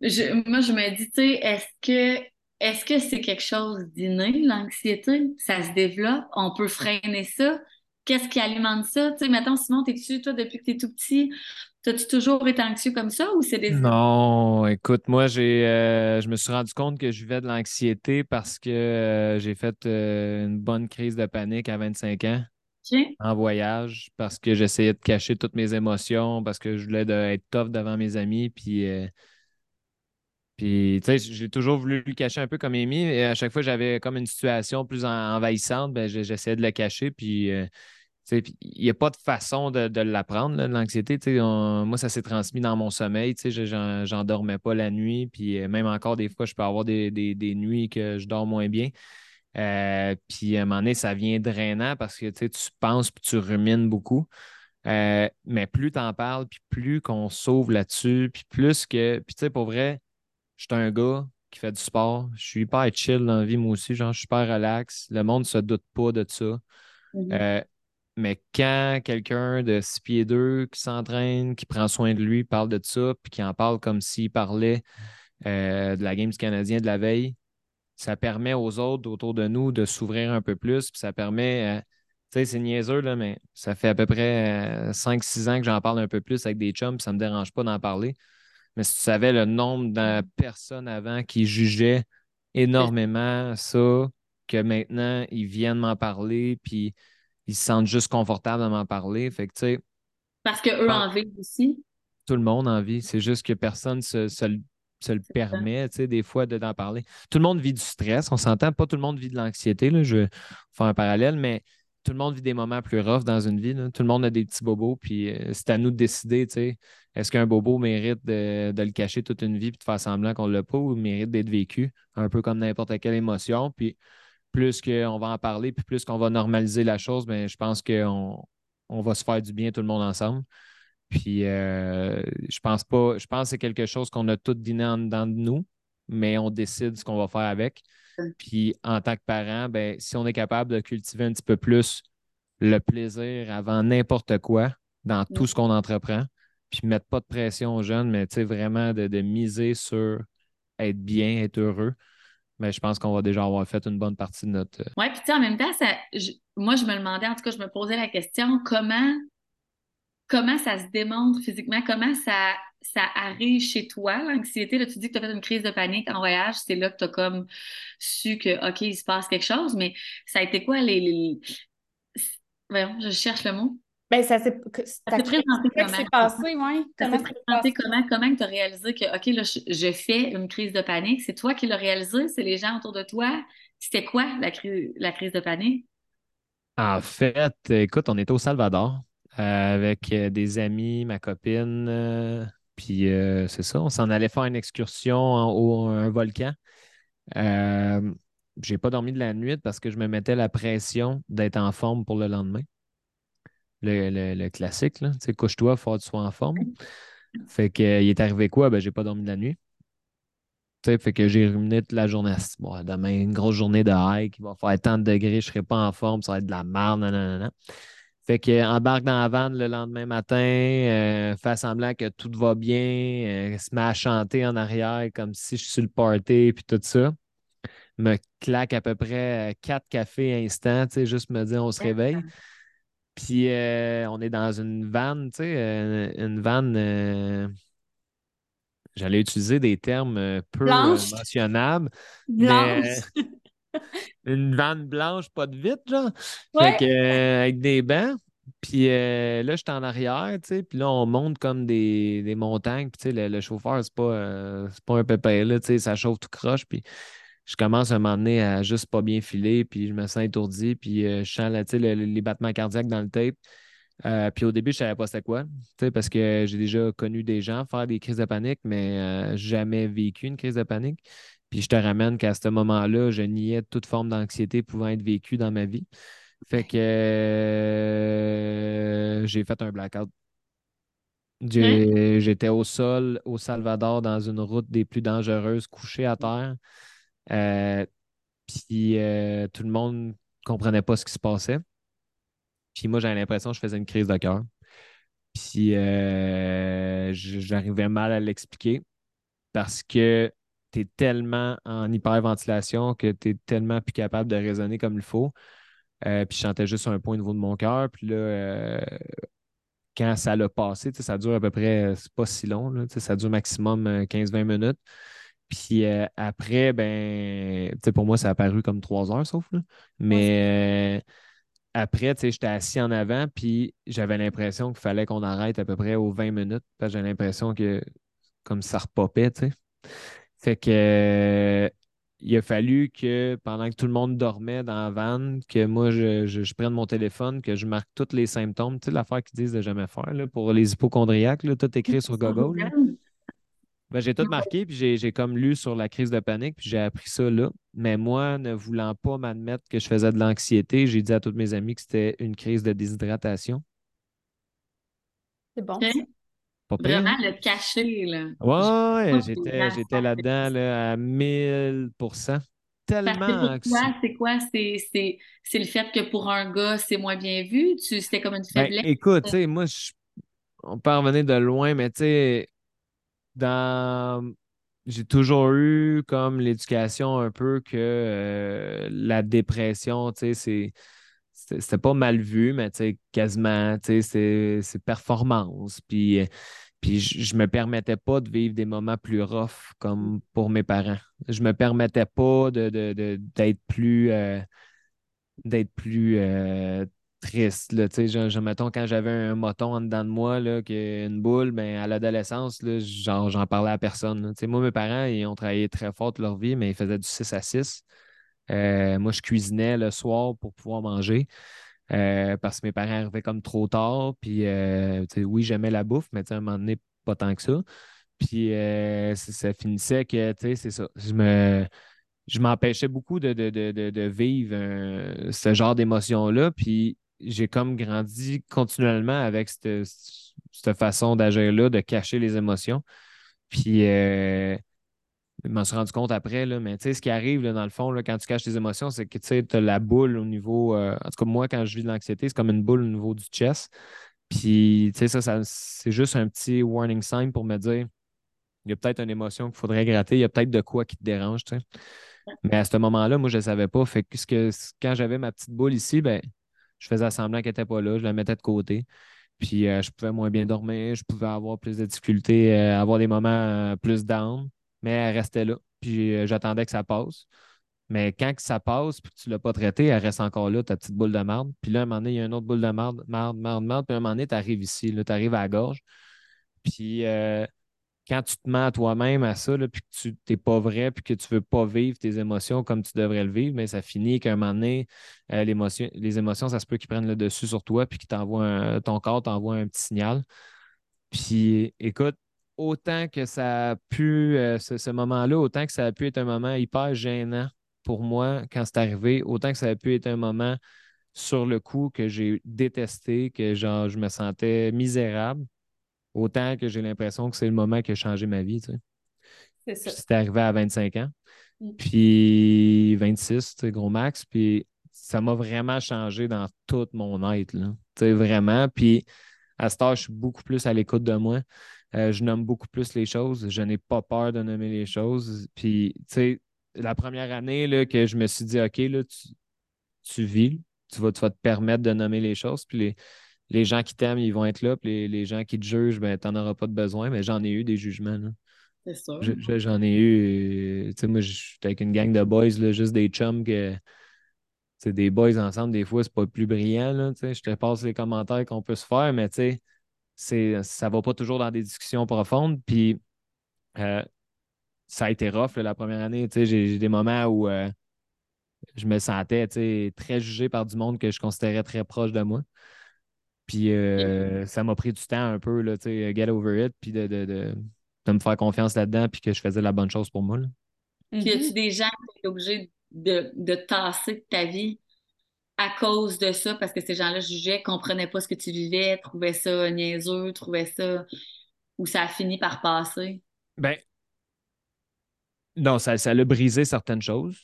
moi, je me dis, tu sais, est-ce que est-ce que c'est quelque chose d'inné, l'anxiété? Ça se développe? On peut freiner ça? Qu'est-ce qui alimente ça? Tu sais, mettons, Simon, t'es dessus, toi, depuis que t'es tout petit, T'as-tu toujours été anxieux comme ça ou c'est des. Non, écoute, moi, j'ai, euh, je me suis rendu compte que je vivais de l'anxiété parce que euh, j'ai fait euh, une bonne crise de panique à 25 ans en voyage parce que j'essayais de cacher toutes mes émotions, parce que je voulais être tough devant mes amis. Puis, puis tu sais, j'ai toujours voulu le cacher un peu comme Amy. Et à chaque fois, j'avais comme une situation plus envahissante, ben, j'essayais de la cacher. Puis il n'y a pas de façon de, l'apprendre, l'anxiété. Moi, ça s'est transmis dans mon sommeil. Je n'en dormais pas la nuit. Puis euh, même encore, des fois, je peux avoir des, nuits que je dors moins bien. Euh, puis à un moment donné, ça vient drainant parce que tu penses puis tu rumines beaucoup. Euh, mais plus tu en parles, puis plus qu'on s'ouvre là-dessus, puis plus que. Puis tu sais, pour vrai, je suis un gars qui fait du sport. Je suis hyper chill dans la vie, moi aussi. Genre, je suis super relax. Le monde ne se doute pas de ça. Mm-hmm. Mais quand quelqu'un de 6 pieds 2 qui s'entraîne, qui prend soin de lui, parle de ça, puis qui en parle comme s'il parlait euh, de la game du Canadien de la veille, ça permet aux autres autour de nous de s'ouvrir un peu plus, puis ça permet, euh, tu sais, c'est niaiseux, là, mais ça fait à peu près 5-6 euh, ans que j'en parle un peu plus avec des chums, puis ça ne me dérange pas d'en parler. Mais si tu savais le nombre de personnes avant qui jugeaient énormément ça, que maintenant, ils viennent m'en parler, puis ils se sentent juste confortables de m'en parler. Fait que, tu sais. Parce qu'eux en vivent aussi. Tout le monde en vit. C'est juste que personne se, se, le permet, tu sais, des fois, d'en parler. Tout le monde vit du stress, on s'entend. Pas tout le monde vit de l'anxiété. Je vais faire un parallèle, mais tout le monde vit des moments plus rough dans une vie. Tout le monde a des petits bobos, puis euh, c'est à nous de décider, tu sais, est-ce qu'un bobo mérite de, le cacher toute une vie puis de faire semblant qu'on ne l'a pas ou mérite d'être vécu, un peu comme n'importe quelle émotion. Puis plus qu'on va en parler, puis plus qu'on va normaliser la chose, bien, je pense qu'on on va se faire du bien tout le monde ensemble. Puis euh, je pense pas, je pense que c'est quelque chose qu'on a tout dîné en dedans de nous, mais on décide ce qu'on va faire avec. Puis en tant que parent, ben, si on est capable de cultiver un petit peu plus le plaisir avant n'importe quoi dans tout ce qu'on entreprend, puis mettre pas de pression aux jeunes, mais vraiment de, de miser sur être bien, être heureux, mais je pense qu'on va déjà avoir fait une bonne partie de notre. Euh, oui, puis en même temps, ça, moi, je me demandais, en tout cas, je me posais la question comment, comment ça se démontre physiquement, comment ça, ça arrive chez toi, l'anxiété? Là, tu dis que tu as fait une crise de panique en voyage, c'est là que tu as comme su que, OK, il se passe quelque chose, mais ça a été quoi les. les... Voyons, je cherche le mot. Ben, ça s'est présenté comment? s'est passé, oui. Ça s'est présenté comment? Comment tu as réalisé que, OK, là, je, fais une crise de panique? C'est toi qui l'as réalisé? C'est les gens autour de toi? C'était quoi la, la crise de panique? En fait, écoute, on était au Salvador euh, avec euh, des amis, ma copine, euh, puis c'est ça, on s'en allait faire une excursion au un volcan. j'ai pas dormi de la nuit parce que je me mettais la pression d'être en forme pour le lendemain le, classique, là. Tu sais, couche-toi, faut que tu sois en forme. Fait que, il est arrivé quoi? Ben, j'ai pas dormi de la nuit. Fait que j'ai ruminé toute la journée. Bon, demain, une grosse journée de hike, il va faire tant de degrés, je serai pas en forme, ça va être de la merde, nanana. Fait que embarque dans la van le lendemain matin, euh, fais semblant que tout va bien, euh, se met à chanter en arrière comme si je suis sur le party puis tout ça. Me claque à peu près euh, quatre cafés instants, tu sais, juste me dire on se réveille. Puis euh, on est dans une vanne, tu sais, euh, une vanne. Euh, j'allais utiliser des termes peu mentionnables. Blanche. une vanne blanche, pas de vitre, genre. Fait que, avec des bancs. Puis là, je suis en arrière, tu sais, puis là, on monte comme des, montagnes. Puis, tu sais, le, chauffeur, c'est pas, pas un pépé, là, tu sais, ça chauffe tout croche. Puis je commence à m'emmener à juste pas bien filer, puis je me sens étourdi, puis euh, je sens les battements cardiaques dans le tape. Euh, puis au début, je ne savais pas c'était quoi, parce que j'ai déjà connu des gens faire des crises de panique, mais euh, jamais vécu une crise de panique. Puis je te ramène qu'à ce moment-là, je niais toute forme d'anxiété pouvant être vécue dans ma vie. Fait que j'ai fait un blackout. J'étais au sol au Salvador dans une route des plus dangereuses, couché à terre. Euh, puis euh, tout le monde comprenait pas ce qui se passait. Puis moi, j'avais l'impression que je faisais une crise de cœur. Puis euh, j'arrivais mal à l'expliquer parce que tu es tellement en hyperventilation que tu es tellement plus capable de raisonner comme il faut. puis je chantais juste un point au niveau de mon cœur. Puis là, quand ça l'a passé, ça dure à peu près, c'est pas si long, ça dure maximum 15-20 minutes. Puis après, ben, pour moi, ça a paru comme trois heures, sauf. Là. Mais après, j'étais assis en avant, puis j'avais l'impression qu'il fallait qu'on arrête à peu près aux 20 minutes, parce que j'ai l'impression que comme ça repopait, tu sais. Fait que il a fallu que pendant que tout le monde dormait dans la van, que moi je, prenne mon téléphone, que je marque tous les symptômes, tu sais, l'affaire qu'ils disent de jamais faire là, pour les hypochondriaques, là, tout écrit sur Google. Ben, j'ai tout marqué, puis j'ai comme lu sur la crise de panique, puis j'ai appris ça là. Mais moi, ne voulant pas m'admettre que je faisais de l'anxiété, j'ai dit à tous mes amis que c'était une crise de déshydratation. C'est bon. Vraiment le cacher, là. Ouais, j'étais, j'étais là-dedans là, à 1000% Tellement C'est quoi? C'est, c'est, le fait que pour un gars, c'est moins bien vu? Tu, c'était comme une ben, faiblesse? écoute, moi, on peut en venir de loin, mais tu sais, dans j'ai toujours eu comme l'éducation un peu que euh, la dépression, tu sais, c'est c'était pas mal vu, mais tu sais, quasiment, tu sais, c'est performance. Puis puis je, me permettais pas de vivre des moments plus rough comme pour mes parents. Je me permettais pas de, d'être plus euh, d'être plus euh, triste. Là, je, mettons, quand j'avais un moton en dedans de moi, là, une boule, ben, à l'adolescence, j'en parlais à personne. Moi, mes parents, ils ont travaillé très fort toute leur vie, mais ils faisaient du 6 à 6. Euh, moi, je cuisinais le soir pour pouvoir manger. Euh, parce que mes parents arrivaient comme trop tard. Puis, euh, oui, j'aimais la bouffe, mais à un moment donné, pas tant que ça. Puis, ça finissait que, c'est ça. Je me. Je m'empêchais beaucoup de, de, vivre ce genre d'émotion-là. Puis j'ai comme grandi continuellement avec cette, cette façon d'agir-là, de cacher les émotions. Puis je m'en suis rendu compte après, là, mais tu sais, ce qui arrive dans le fond, là, quand tu caches tes émotions, c'est que tu as la boule au niveau. Euh, en tout cas, moi, quand je vis de l'anxiété, c'est comme une boule au niveau du chest. Puis, tu sais, ça, ça c'est juste un petit warning sign pour me dire il y a peut-être une émotion qu'il faudrait gratter, il y a peut-être de quoi qui te dérange, tu sais. Mais à ce moment-là, moi, je ne savais pas. Fait que, quand j'avais ma petite boule ici, ben, je faisais semblant qu'elle n'était pas là, je la mettais de côté. Puis, euh, je pouvais moins bien dormir, je pouvais avoir plus de difficultés, euh, avoir des moments plus down mais elle restait là. Puis euh, j'attendais que ça passe. Mais quand ça passe puis que tu ne l'as pas traité, elle reste encore là, ta petite boule de marde. Puis là, à un moment donné, il y a une autre boule de marde, marde, marde, marde. Puis à un moment donné, tu arrives ici, tu arrives à la gorge. Puis euh, quand tu te mets à toi-même à ça, puis que tu n'es pas vrai, puis que tu ne veux pas vivre tes émotions comme tu devrais le vivre, mais ça finit qu'à un moment donné, euh, les émotions, ça se peut qu'ils prennent le dessus sur toi, puis que ton corps t'envoie un petit signal. Puis écoute, autant que ça a pu, euh, ce, moment-là, autant que ça a pu être un moment hyper gênant pour moi quand c'est arrivé, autant que ça a pu être un moment sur le coup que j'ai détesté, que genre, je me sentais misérable, autant que j'ai l'impression que c'est le moment qui a changé ma vie. C'est ça. C'était arrivé à 25 ans. Mm. Puis 26, gros max. Puis ça m'a vraiment changé dans tout mon être. Là. vraiment. Puis à ce temps, je suis beaucoup plus à l'écoute de moi. Euh, je nomme beaucoup plus les choses. Je n'ai pas peur de nommer les choses. Puis, tu sais, la première année là, que je me suis dit, OK, là, tu, vis, tu vas, te permettre de nommer les choses. Puis les, gens qui t'aiment, ils vont être là. Puis les, gens qui te jugent, ben, tu n'en auras pas de besoin. Mais j'en ai eu des jugements. C'est ça. J'en ai eu. Tu sais, moi, j'étais avec une gang de boys, là, juste des chums que. C'est des boys ensemble, des fois, c'est pas plus brillant. Là, je te passe les commentaires qu'on peut se faire, mais tu sais, ça va pas toujours dans des discussions profondes. Puis euh, ça a été rough la première année. J'ai, des moments où euh, je me sentais très jugé par du monde que je considérais très proche de moi. Puis euh, ça m'a pris du temps un peu, là, get over it, puis de, de, me faire confiance là-dedans, puis que je faisais la bonne chose pour moi. Puis y a-tu mm-hmm. des gens qui étaient obligés de, de tasser de ta vie à cause de ça, parce que ces gens-là jugeaient, comprenaient pas ce que tu vivais, trouvaient ça niaiseux, trouvaient ça, ou ça a fini par passer? Ben, non, ça, ça a brisé certaines choses.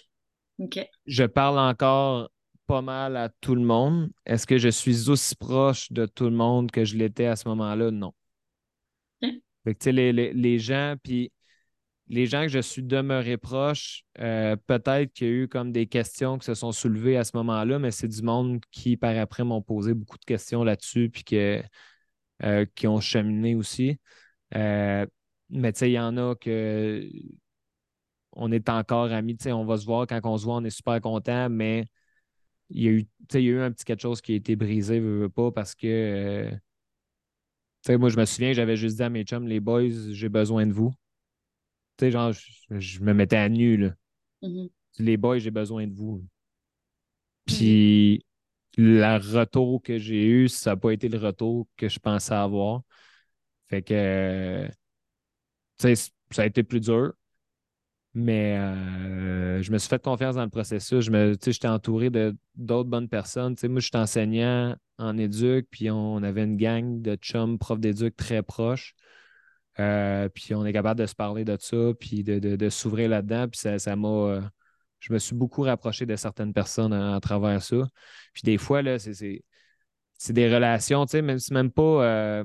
OK. Je parle encore pas mal à tout le monde. Est-ce que je suis aussi proche de tout le monde que je l'étais à ce moment-là? Non. Fait que, les, les, les gens, puis les gens que je suis demeuré proche, euh, peut-être qu'il y a eu comme des questions qui se sont soulevées à ce moment-là, mais c'est du monde qui, par après, m'ont posé beaucoup de questions là-dessus, puis que euh, qui ont cheminé aussi. Euh, mais tu sais, il y en a que on est encore amis. Tu sais, on va se voir quand on se voit, on est super content, mais il y a eu, il y a eu un petit quelque chose qui a été brisé, veux, pas, parce que sais, moi, je me souviens, j'avais juste dit à mes chums, les boys, j'ai besoin de vous. Tu sais, genre, je, me mettais à nu, là. Mm-hmm. Les boys, j'ai besoin de vous. Puis le retour que j'ai eu, ça n'a pas été le retour que je pensais avoir. Fait que, tu sais, ça a été plus dur. Mais euh, je me suis fait confiance dans le processus. Je me, j'étais entouré de d'autres bonnes personnes. moi, je suis enseignant en éduc, puis on avait une gang de chums, profs d'éduc très proches. Euh, puis on est capable de se parler de ça, puis de, s'ouvrir là-dedans. Puis ça, m'a. Euh, je me suis beaucoup rapproché de certaines personnes à, travers ça. Puis des fois, là, c'est des relations, tu sais, même, même pas.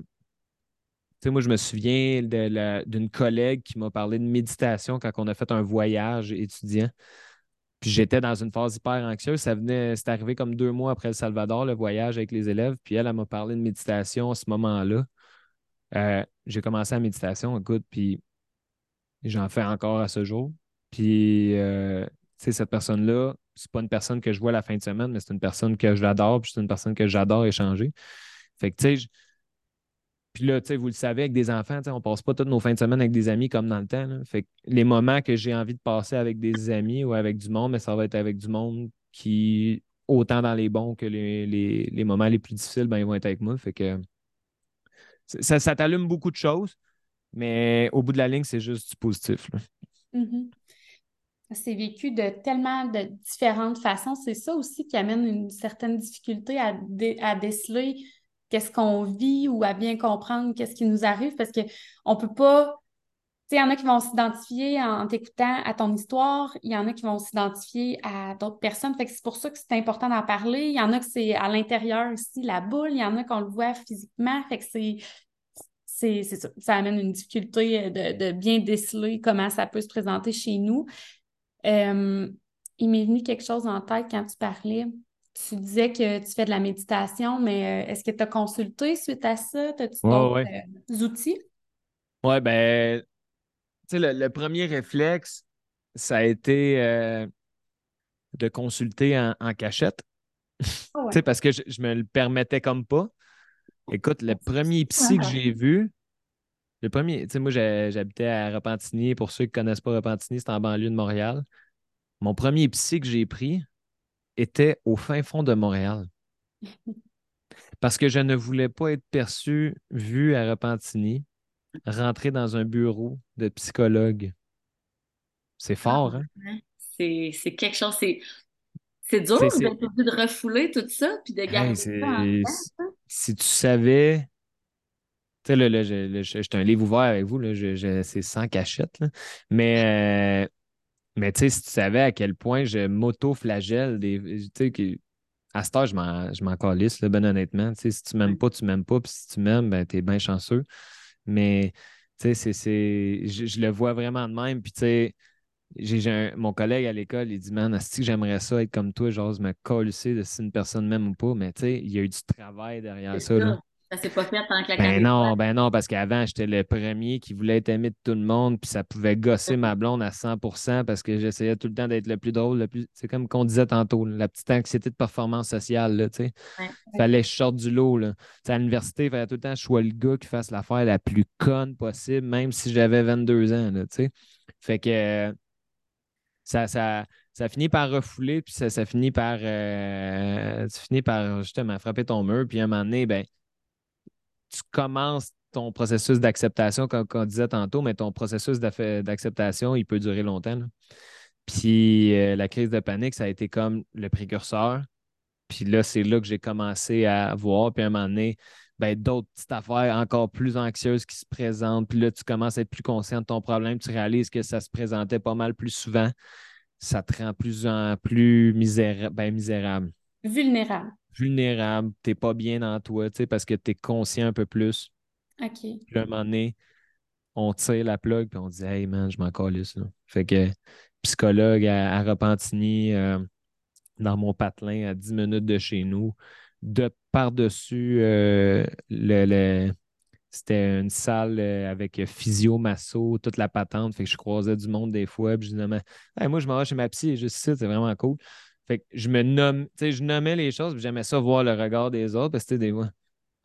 Moi, je me souviens d'une collègue qui m'a parlé de méditation quand on a fait un voyage étudiant. Puis j'étais dans une phase hyper anxieuse. Ça venait, c'est arrivé comme deux mois après le Salvador, le voyage avec les élèves. Puis elle, elle m'a parlé de méditation à ce moment-là. Euh, j'ai commencé la méditation, écoute, puis j'en fais encore à ce jour. Puis, euh, tu sais, cette personne-là, c'est pas une personne que je vois la fin de semaine, mais c'est une personne que j'adore, puis c'est une personne que j'adore échanger. Fait que, tu sais, puis là, vous le savez, avec des enfants, on passe pas toutes nos fins de semaine avec des amis comme dans le temps. Fait que les moments que j'ai envie de passer avec des amis ou avec du monde, mais ça va être avec du monde qui, autant dans les bons que les, moments les plus difficiles, ben, ils vont être avec moi. Fait que ça, ça t'allume beaucoup de choses, mais au bout de la ligne, c'est juste du positif. Mm-hmm. C'est vécu de tellement de différentes façons. C'est ça aussi qui amène une certaine difficulté à, à déceler qu'est-ce qu'on vit ou à bien comprendre qu'est-ce qui nous arrive parce qu'on ne peut pas. Tu sais, il y en a qui vont s'identifier en, t'écoutant à ton histoire, il y en a qui vont s'identifier à d'autres personnes. Fait que c'est pour ça que c'est important d'en parler. Il y en a que c'est à l'intérieur aussi, la boule, il y en a qu'on le voit physiquement. Fait que c'est c'est ça. Ça amène une difficulté de, bien déceler comment ça peut se présenter chez nous. Euh, il m'est venu quelque chose en tête quand tu parlais. Tu disais que tu fais de la méditation, mais euh, est-ce que tu as consulté suite à ça? As-tu d'autres euh, outils? Oui, ben, tu sais, le, premier réflexe, ça a été de consulter en, cachette. Ah tu sais, parce que je, je me le permettais comme pas. Écoute, le premier psy que j'ai vu, le premier, tu sais, moi, j'habitais à Repentigny. Pour ceux qui ne connaissent pas Repentigny, c'est en banlieue de Montréal. Mon premier psy que j'ai pris était au fin fond de Montréal. Parce que je ne voulais pas être perçu, vu à Repentigny, rentrer dans un bureau de psychologue. C'est fort, hein? C'est quelque chose, c'est c'est dur de refouler tout ça puis de garder ça Si tu savais. Tu sais, là, là j'ai un livre ouvert avec vous, c'est sans cachette. Mais, euh, mais tu sais, si tu savais à quel point je m'auto-flagelle, des, à ce âge, je m'en calisse, là, ben honnêtement. si tu m'aimes pas, tu m'aimes pas. Puis si tu m'aimes, ben, tu es bien chanceux. Mais tu sais, je, je, le vois vraiment de même. Puis tu sais, j'ai mon collègue à l'école, il dit Man, est-ce que j'aimerais ça être comme toi, j'ose me coller de si une personne m'aime ou pas, mais tu sais, il y a eu du travail derrière ça. Là. Ça s'est pas fait tant que la Ben non, ben non, parce qu'avant, j'étais le premier qui voulait être aimé de tout le monde, puis ça pouvait gosser ma blonde à 100% parce que j'essayais tout le temps d'être le plus drôle, le plus. C'est comme qu'on disait tantôt, la petite anxiété de performance sociale, là, tu sais. Fallait que je sorte du lot, là. à l'université, il fallait tout le temps que je sois le gars qui fasse l'affaire la plus conne possible, même si j'avais 22 ans, là, tu sais. Fait que ça, ça, ça finit par refouler, puis ça, ça finit par euh, par justement frapper ton mur, puis à un moment donné, ben, tu commences ton processus d'acceptation, comme on disait tantôt, mais ton processus d'acceptation, il peut durer longtemps. Puis euh, la crise de panique, ça a été comme le précurseur. Puis là, c'est là que j'ai commencé à voir. Puis à un moment donné, ben, d'autres petites affaires encore plus anxieuses qui se présentent. Puis là, tu commences à être plus conscient de ton problème. Tu réalises que ça se présentait pas mal plus souvent. Ça te rend plus en plus. Ben, misérable. Vulnérable. Vulnérable. Tu n'es pas bien dans toi, tu sais, parce que tu es conscient un peu plus. OK. Puis à un moment donné, on tire la plug puis on dit Hey man, je m'en calisse. Là. Fait que psychologue à, Repentigny, euh, dans mon patelin à 10 minutes de chez nous, de par-dessus euh, le, c'était une salle euh, avec physio, masso, toute la patente. Fait que je croisais du monde des fois. Puis je disais, moi, je m'en vais chez ma psy, juste ici, c'est vraiment cool. Fait que je me nomme, tu sais, je nommais les choses, puis j'aimais ça voir le regard des autres, parce que des fois,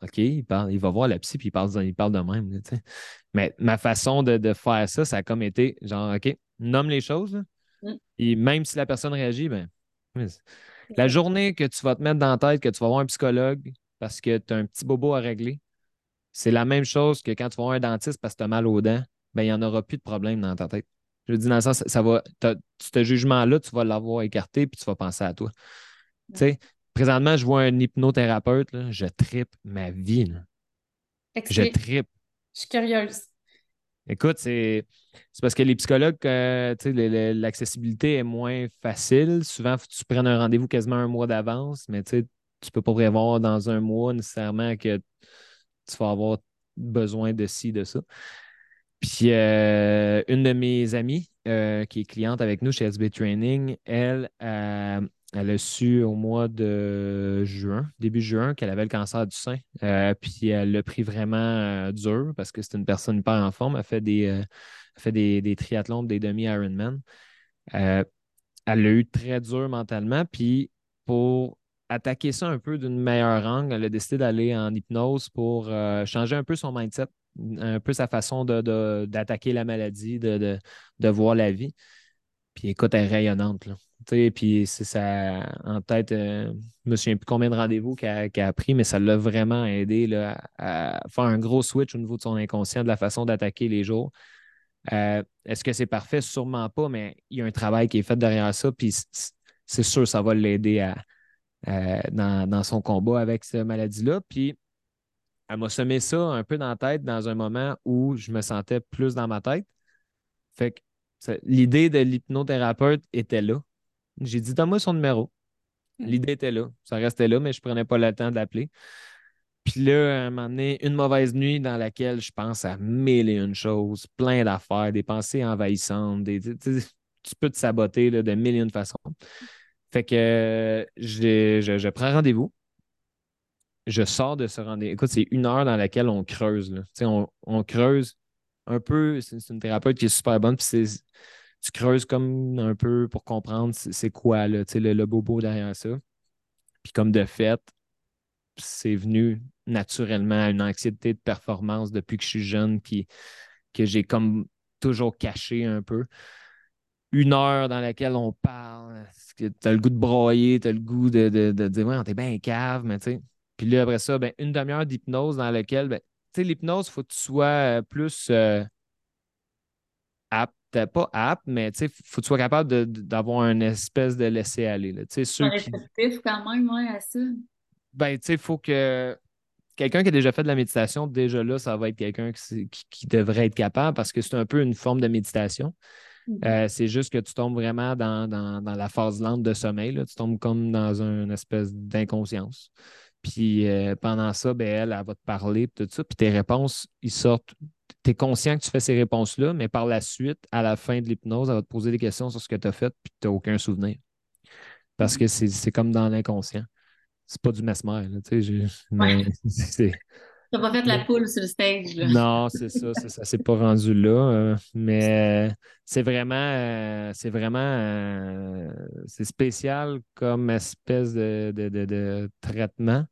OK, il, parle, il va voir la psy, puis il parle, il parle de même. Mais ma façon de, faire ça, ça a comme été genre, OK, nomme les choses. Et mm. même si la personne réagit, ben, la journée que tu vas te mettre dans la tête que tu vas voir un psychologue parce que tu as un petit bobo à régler, c'est la même chose que quand tu vas voir un dentiste parce que tu as mal aux dents, ben, il n'y en aura plus de problème dans ta tête. Je veux dire, dans le sens, ça va, ce jugement-là, tu vas l'avoir écarté puis tu vas penser à toi. Tu sais, présentement, je vois un hypnothérapeute, je tripe ma vie. Je tripe. Je suis curieuse. Écoute, c'est parce que les psychologues, euh, l'accessibilité est moins facile. Souvent, tu prennes un rendez-vous quasiment un mois d'avance, mais tu ne peux pas prévoir dans un mois nécessairement que tu vas avoir besoin de ci, de ça. Puis euh, une de mes amies euh, qui est cliente avec nous chez SB Training, elle, euh, elle a su au mois de juin, début juin, qu'elle avait le cancer du sein. puis elle l'a pris vraiment dur parce que c'est une personne hyper en forme. Elle fait des, fait des, triathlons, des demi-Ironman. elle l'a eu très dur mentalement. Puis pour attaquer ça un peu d'une meilleure angle, elle a décidé d'aller en hypnose pour changer un peu son mindset un peu sa façon d'attaquer la maladie, de, voir la vie. Puis écoute, elle est rayonnante. Là. Puis c'est ça en tête, euh, je me souviens plus combien de rendez-vous qu'elle a pris, mais ça l'a vraiment aidé là, à, faire un gros switch au niveau de son inconscient, de la façon d'attaquer les jours. Euh, est-ce que c'est parfait? Sûrement pas, mais il y a un travail qui est fait derrière ça, puis c'est sûr ça va l'aider à, dans, dans, son combat avec cette maladie-là. Puis elle m'a semé ça un peu dans la tête dans un moment où je me sentais plus dans ma tête. Fait que l'idée de l'hypnothérapeute était là. J'ai dit, donne-moi son numéro. Hmm. L'idée était là. Ça restait là, mais je ne prenais pas le temps d'appeler. Puis là, à un moment donné, une mauvaise nuit dans laquelle je pense à mille et une choses, plein d'affaires, des pensées envahissantes, tu peux te saboter de mille et une façons. Fait que je prends rendez-vous je sors de ce rendez-vous. Écoute, c'est une heure dans laquelle on creuse. On, on, creuse un peu. C'est une thérapeute qui est super bonne. Tu creuses comme un peu pour comprendre c'est quoi là, le, le bobo derrière ça. Puis comme de fait, c'est venu naturellement à une anxiété de performance depuis que je suis jeune, puis que j'ai comme toujours caché un peu. Une heure dans laquelle on parle, tu as le goût de broyer, tu as le goût de, de, de dire, ouais, t'es bien cave, mais tu sais, puis là, après ça, ben, une demi-heure d'hypnose dans laquelle, ben, tu sais, l'hypnose, il faut que tu sois euh, plus euh, apte, pas apte, mais tu sais, il faut que tu sois capable d'avoir une espèce de laisser-aller. Tu sais, ceux qui... quand même, ouais, à ça. Ben, tu sais, il faut que quelqu'un qui a déjà fait de la méditation, déjà là, ça va être quelqu'un qui, qui, devrait être capable parce que c'est un peu une forme de méditation. Mm-hmm. Euh, c'est juste que tu tombes vraiment dans, la phase lente de sommeil. Là. Tu tombes comme dans une espèce d'inconscience. Puis euh, pendant ça, ben, elle, elle va te parler, tout ça. Puis tes réponses, ils sortent. Tu es conscient que tu fais ces réponses-là, mais par la suite, à la fin de l'hypnose, elle va te poser des questions sur ce que tu as fait, puis tu n'as aucun souvenir. Parce que c'est comme dans l'inconscient. C'est pas du mesmer, tu sais. Mais n'as pas fait la poule sur le stage. Non, c'est ça, ça, s'est pas rendu là. Euh, mais c'est vraiment, euh, c'est vraiment, euh, c'est spécial comme espèce de, traitement.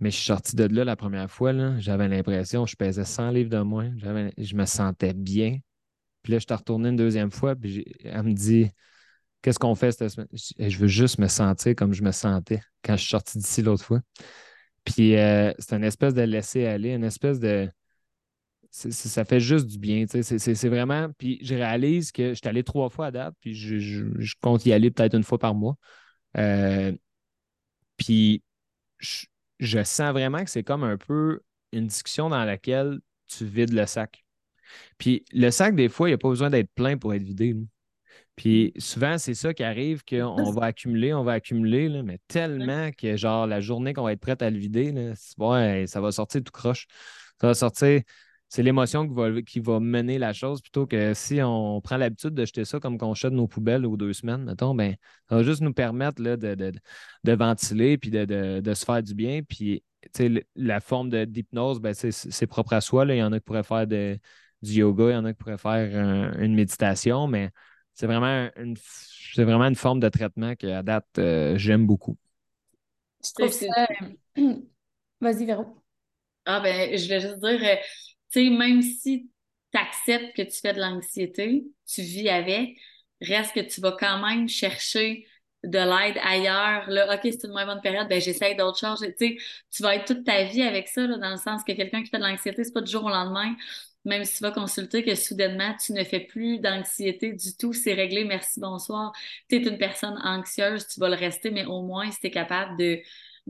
Mais je suis sorti de là la première fois, j'avais l'impression, je pesais 100 livres de moins, je me sentais bien. Puis là, je suis retourné une deuxième fois, puis elle me dit, qu'est-ce qu'on fait cette semaine? Je veux juste me sentir comme je me sentais quand je suis sorti d'ici l'autre fois. Puis euh, c'est une espèce de laisser aller, une espèce de. ça fait juste du bien. C'est vraiment. Puis je réalise que je suis allé trois fois à date, puis je, compte y aller peut-être une fois par mois. Euh, puis je, sens vraiment que c'est comme un peu une discussion dans laquelle tu vides le sac. Puis le sac, des fois, il n'y a pas besoin d'être plein pour être vidé. Puis souvent, c'est ça qui arrive, qu'on va accumuler, on va accumuler, mais tellement que genre la journée qu'on va être prête à le vider, là, ça va sortir tout croche. Ça va sortir. C'est l'émotion qui va, qui va mener la chose plutôt que si on prend l'habitude de jeter ça comme qu'on jette nos poubelles aux deux semaines, mettons, ben, ça va juste nous permettre là, de, de, ventiler puis de, se faire du bien. Puis la forme d'hypnose, ben, c'est propre à soi. Là. Il y en a qui pourraient faire du yoga, il y en a qui pourraient faire une méditation, mais c'est vraiment une, c'est vraiment une forme de traitement que, à date, euh, j'aime beaucoup. Je trouve ça. Vas-y, Véro. Ah, ben, je vais juste dire, euh, tu sais, même si tu acceptes que tu fais de l'anxiété, tu vis avec, reste que tu vas quand même chercher de l'aide ailleurs. Là, OK, c'est une moins bonne période, ben j'essaye d'autres choses. Tu sais, tu vas être toute ta vie avec ça, là, dans le sens que quelqu'un qui fait de l'anxiété, c'est pas du jour au lendemain même si tu vas consulter, que soudainement, tu ne fais plus d'anxiété du tout, c'est réglé, merci, bonsoir. Tu es une personne anxieuse, tu vas le rester, mais au moins, si tu es capable de,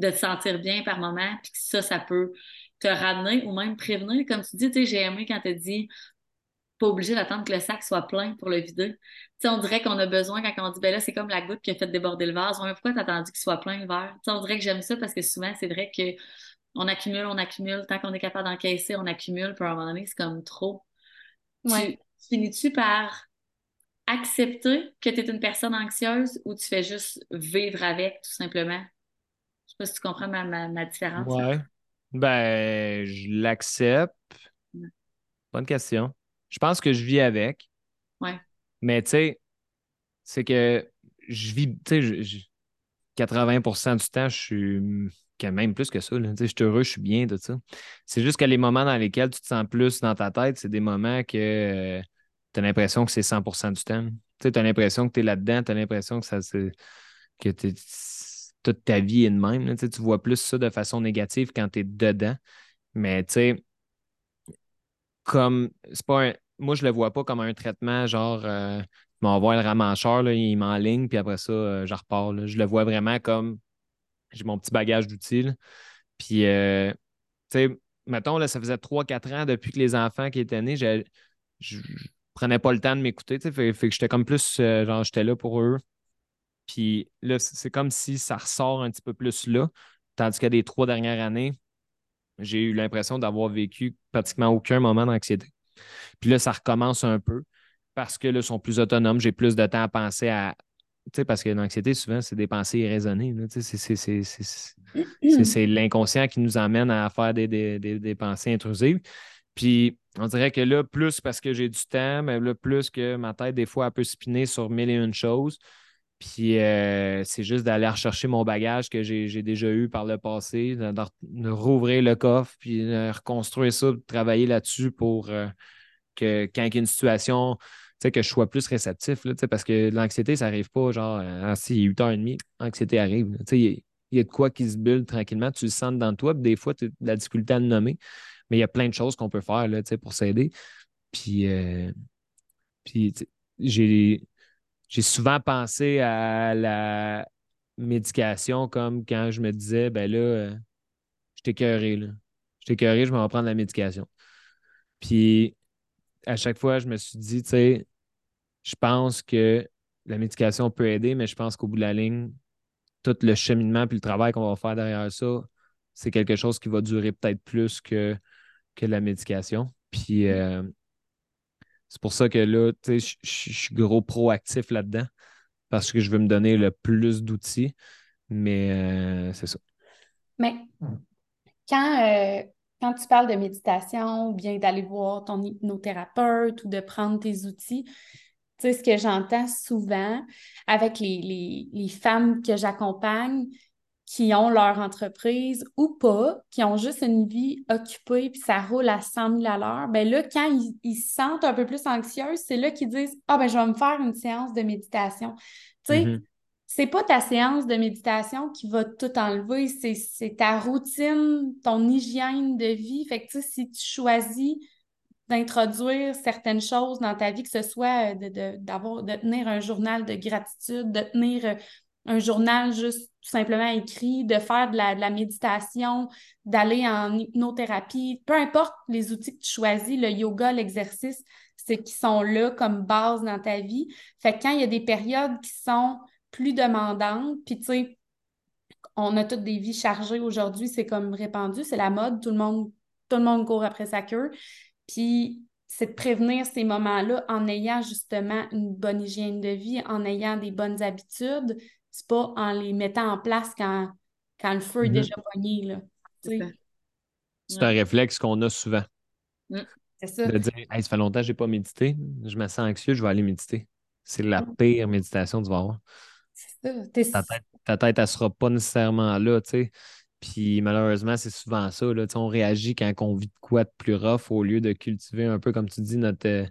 te sentir bien par moment, puis ça, ça peut te ramener ou même prévenir. Comme tu dis, tu j'ai aimé quand tu as dit pas obligé d'attendre que le sac soit plein pour le vider. Tu sais, on dirait qu'on a besoin quand on dit, ben là, c'est comme la goutte qui a fait déborder le vase. Ouais, mais pourquoi t'as attendu qu'il soit plein le verre? Tu sais, on dirait que j'aime ça parce que souvent, c'est vrai que on accumule, on accumule. Tant qu'on est capable d'encaisser, on accumule. Puis à un moment donné, c'est comme trop. Tu, finis-tu par accepter que tu es une personne anxieuse ou tu fais juste vivre avec, tout simplement? Je sais pas si tu comprends ma, ma, différence. Ouais. Ben, je l'accepte. Bonne question. Je pense que je vis avec. Ouais. Mais tu sais, c'est que je vis, tu sais, 80% du temps, je suis même plus que ça. Je suis heureux, je suis bien, tout ça. C'est juste que les moments dans lesquels tu te sens plus dans ta tête, c'est des moments que euh, tu as l'impression que c'est 100 du temps. Tu as l'impression que tu es là-dedans, tu as l'impression que ça que toute ta vie est de même. Tu vois plus ça de façon négative quand tu es dedans. Mais tu sais, comme c'est pas moi, je le vois pas comme un traitement genre euh, m'envoie le ramancheur, là, il m'enligne, puis après ça, euh, je repars. Je le vois vraiment comme j'ai mon petit bagage d'outils. Puis, euh, tu sais, mettons, là, ça faisait 3-4 ans depuis que les enfants qui étaient nés, je, je, prenais pas le temps de m'écouter. Tu sais, fait, que j'étais comme plus, euh, genre, j'étais là pour eux. Puis là, c'est comme si ça ressort un petit peu plus là. Tandis que des trois dernières années, j'ai eu l'impression d'avoir vécu pratiquement aucun moment d'anxiété. Puis là, ça recommence un peu parce que là, ils sont plus autonomes. J'ai plus de temps à penser à parce que l'anxiété, souvent, c'est des pensées irraisonnées. C'est l'inconscient qui nous emmène à faire des, pensées intrusives. Puis, on dirait que là, plus parce que j'ai du temps, mais là, plus que ma tête, des fois, elle peut spinner sur mille et une choses. Puis, euh, c'est juste d'aller rechercher mon bagage que j'ai déjà eu par le passé, de, rouvrir le coffre, puis de reconstruire ça, de travailler là-dessus pour euh, que quand il y a une situation que je sois plus réceptif, là, parce que l'anxiété, ça n'arrive pas genre, ah, si, il est 8h30, l'anxiété arrive. Il y, a de quoi qui se bulle tranquillement, tu le sens dans toi, des fois, tu as de la difficulté à le nommer, mais il y a plein de choses qu'on peut faire là, pour s'aider. Puis, euh, puis j'ai souvent pensé à la médication comme quand je me disais, ben là, euh, je t'écœuré, là. Je t'écœuré, je vais en prendre la médication. Puis à chaque fois, je me suis dit, tu sais, je pense que la médication peut aider, mais je pense qu'au bout de la ligne, tout le cheminement puis le travail qu'on va faire derrière ça, c'est quelque chose qui va durer peut-être plus que, que la médication. Puis euh, c'est pour ça que là, je suis gros proactif là-dedans parce que je veux me donner le plus d'outils. Mais euh, c'est ça. Mais quand, euh, quand tu parles de méditation ou bien d'aller voir ton hypnothérapeute ou de prendre tes outils, tu sais, ce que j'entends souvent avec les, femmes que j'accompagne qui ont leur entreprise ou pas, qui ont juste une vie occupée puis ça roule à 100 000 à l'heure, bien là, quand ils, se sentent un peu plus anxieux, c'est là qu'ils disent « Ah, ben je vais me faire une séance de méditation. » Tu sais, mm-hmm. C'est pas ta séance de méditation qui va tout enlever, c'est ta routine, ton hygiène de vie. Fait que, si tu choisis d'introduire certaines choses dans ta vie, que ce soit euh, de, de tenir un journal de gratitude, de tenir euh, un journal juste tout simplement écrit, de faire de la, méditation, d'aller en hypnothérapie, peu importe les outils que tu choisis, le yoga, l'exercice, c'est qui sont là comme base dans ta vie. Fait que quand il y a des périodes qui sont plus demandantes, puis tu sais, on a toutes des vies chargées aujourd'hui, c'est comme répandu, c'est la mode, tout le monde tout le monde court après sa queue. Puis c'est de prévenir ces moments-là en ayant justement une bonne hygiène de vie, en ayant des bonnes habitudes. C'est pas en les mettant en place quand, quand le feu est mm-hmm. déjà pogné. Là. C'est un réflexe qu'on a souvent. Mm. C'est ça. De dire, ça fait longtemps que je n'ai pas médité, je me sens anxieux, je vais aller méditer. C'est la mm. pire méditation que tu vas avoir. C'est ça. Ta tête, elle ne sera pas nécessairement là, tu sais. Puis malheureusement, c'est souvent ça. Là. On réagit quand on vit de quoi de plus rough au lieu de cultiver un peu, comme tu dis, notre, euh,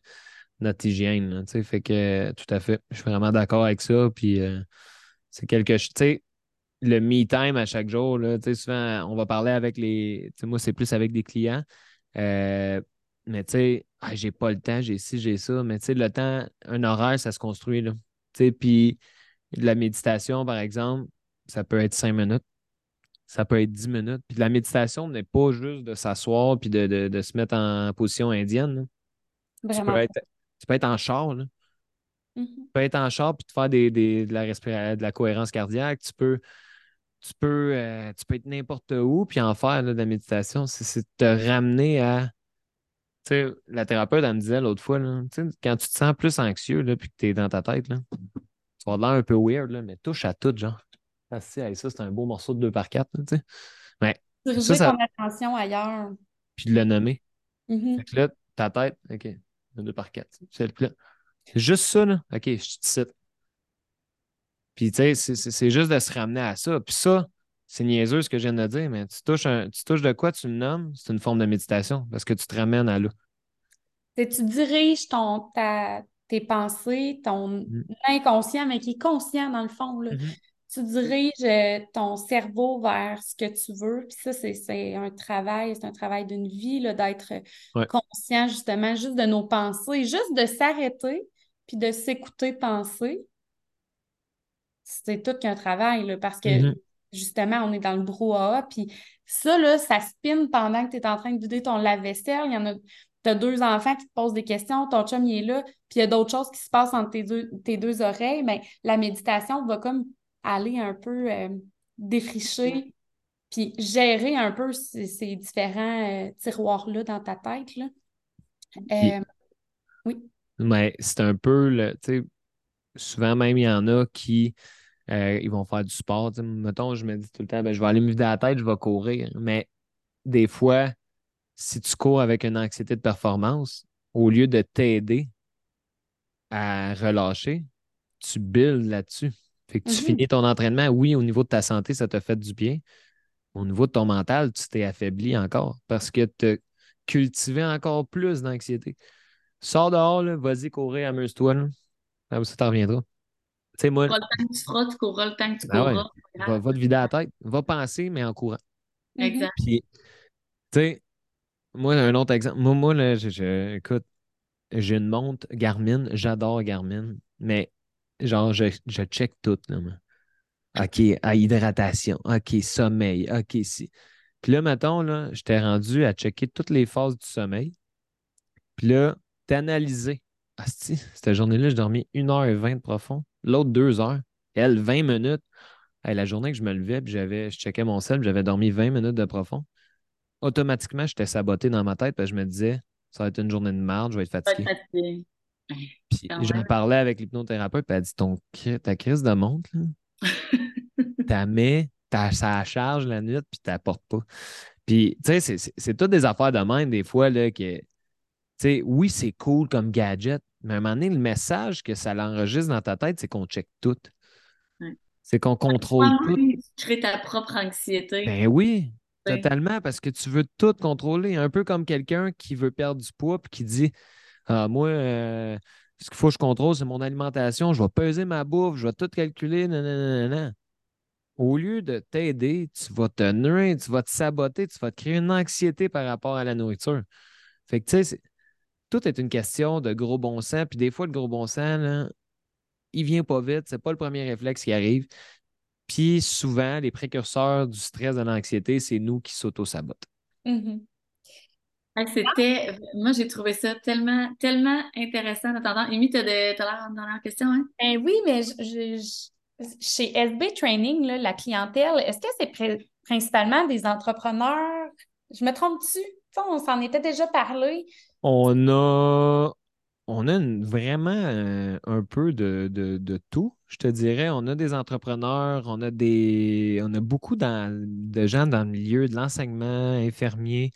notre hygiène. fait que tout à fait. Je suis vraiment d'accord avec ça. Puis euh, c'est quelque chose. Le me time à chaque jour, là, souvent, on va parler avec les. Moi, c'est plus avec des clients. Euh, mais tu sais, ah, j'ai pas le temps, j'ai ci, j'ai ça. Mais tu sais, le temps, un horaire, ça se construit. Là. Puis la méditation, par exemple, ça peut être cinq minutes ça peut être 10 minutes. Puis la méditation n'est pas juste de s'asseoir puis de, se mettre en position indienne. Tu, peux être, en char. Mm-hmm. Tu peux être en char puis te faire des, de, la de la cohérence cardiaque. Tu peux, tu peux, euh, tu peux être n'importe où puis en faire de la méditation. C'est te ramener à. Tu sais, la thérapeute, elle me disait l'autre fois, là, quand tu te sens plus anxieux là, puis que tu es dans ta tête, là, tu vas l'air un peu weird, là, mais touche à tout, genre. Ah, ça, c'est un beau morceau de 2 par 4. Tu sais. Diriger ton attention ailleurs. Puis de le nommer. Mm-hmm. là, ta tête, OK, 2 par 4. C'est juste ça, là. OK, je te cite. Puis, tu sais, c'est juste de se ramener à ça. Puis ça, c'est niaiseux ce que je viens de dire, mais tu touches, tu touches de quoi tu le nommes, c'est une forme de méditation parce que tu te ramènes à là. Tu diriges ton, ta, tes pensées, ton mm. inconscient, mais qui est conscient dans le fond. Là. Mm-hmm tu diriges euh, ton cerveau vers ce que tu veux. Puis ça, c'est un travail, c'est un travail d'une vie, d'être conscient justement juste de nos pensées, juste de s'arrêter puis de s'écouter penser. C'est tout qu'un travail, là, parce que mm-hmm. justement, on est dans le brouhaha. Puis ça, là, ça spinne pendant que tu es en train de vider ton lave-vaisselle. Il y en a tu as deux enfants qui te posent des questions, ton chum il est là, puis il y a d'autres choses qui se passent entre tes deux, tes deux oreilles, mais la méditation va comme aller un peu euh, défricher, puis gérer un peu ces, différents euh, tiroirs-là dans ta tête. Là. Euh, oui. Mais c'est un peu, le, souvent même, il y en a qui ils vont faire du sport. Mettons, je me dis tout le temps, ben, je vais aller me vider la tête, je vais courir. Mais des fois, si tu cours avec une anxiété de performance, au lieu de t'aider à relâcher, tu builds là-dessus. Fait que tu mm-hmm. finis ton entraînement, oui, au niveau de ta santé, ça t'a fait du bien. Au niveau de ton mental, tu t'es affaibli encore parce que tu as cultivé encore plus d'anxiété. Sors dehors, vas-y courir, amuse-toi. Là. Ça t'en reviendra. Tu sais, moi. Le temps que tu feras, tu courras le temps que tu ben courras. Va, va, te vider la tête. Va penser, mais en courant. Exact. Puis, tu sais, moi, un autre exemple. Moi, moi là, je, écoute, j'ai une montre Garmin. J'adore Garmin. Mais Genre, je, je check tout. Là, OK, à hydratation. OK, sommeil. OK, si. Puis là, mettons, là, j'étais rendu à checker toutes les phases du sommeil. Puis là, t'analyser. Si, cette journée-là, je dormi 1h20 de profond. L'autre, 2 heures. Elle, 20 minutes. la journée que je me levais, puis j'avais, je checkais mon sel, j'avais dormi 20 minutes de profond. Automatiquement, j'étais saboté dans ma tête parce que je me disais, ça va être une journée de merde, je vais être fatigué. Puis j'en parlais avec l'hypnothérapeute, puis elle dit ton, ta crise de montre, t'as mets, ça charge la nuit, puis t'apportes pas. Puis, tu sais, c'est toutes des affaires de même, des fois, là, que, tu sais, oui, c'est cool comme gadget, mais à un moment donné, le message que ça l'enregistre dans ta tête, c'est qu'on check tout. C'est qu'on contrôle tout. Tu crées ta propre anxiété. Ben oui, totalement, parce que tu veux tout contrôler. Un peu comme quelqu'un qui veut perdre du poids, puis qui dit ah, moi, euh, ce qu'il faut que je contrôle, c'est mon alimentation. Je vais peser ma bouffe, je vais tout calculer. Au lieu de t'aider, tu vas te nuire, tu vas te saboter, tu vas te créer une anxiété par rapport à la nourriture. Fait que, tu sais, tout est une question de gros bon sens. Puis des fois, le gros bon sens, là, il vient pas vite. C'est pas le premier réflexe qui arrive. Puis souvent, les précurseurs du stress, de l'anxiété, c'est nous qui s'auto-sabotent. Mm-hmm. C'était, moi, j'ai trouvé ça tellement, tellement intéressant en attendant. Amy, tu as, l'air dans la question, hein? Ben oui, mais chez SB Training, la clientèle, est-ce que c'est principalement des entrepreneurs? Je me trompe-tu? On s'en était déjà parlé. On a on a vraiment euh, un, peu de, tout, je te dirais. On a des entrepreneurs, on a des on a beaucoup de gens dans le milieu de l'enseignement, infirmiers.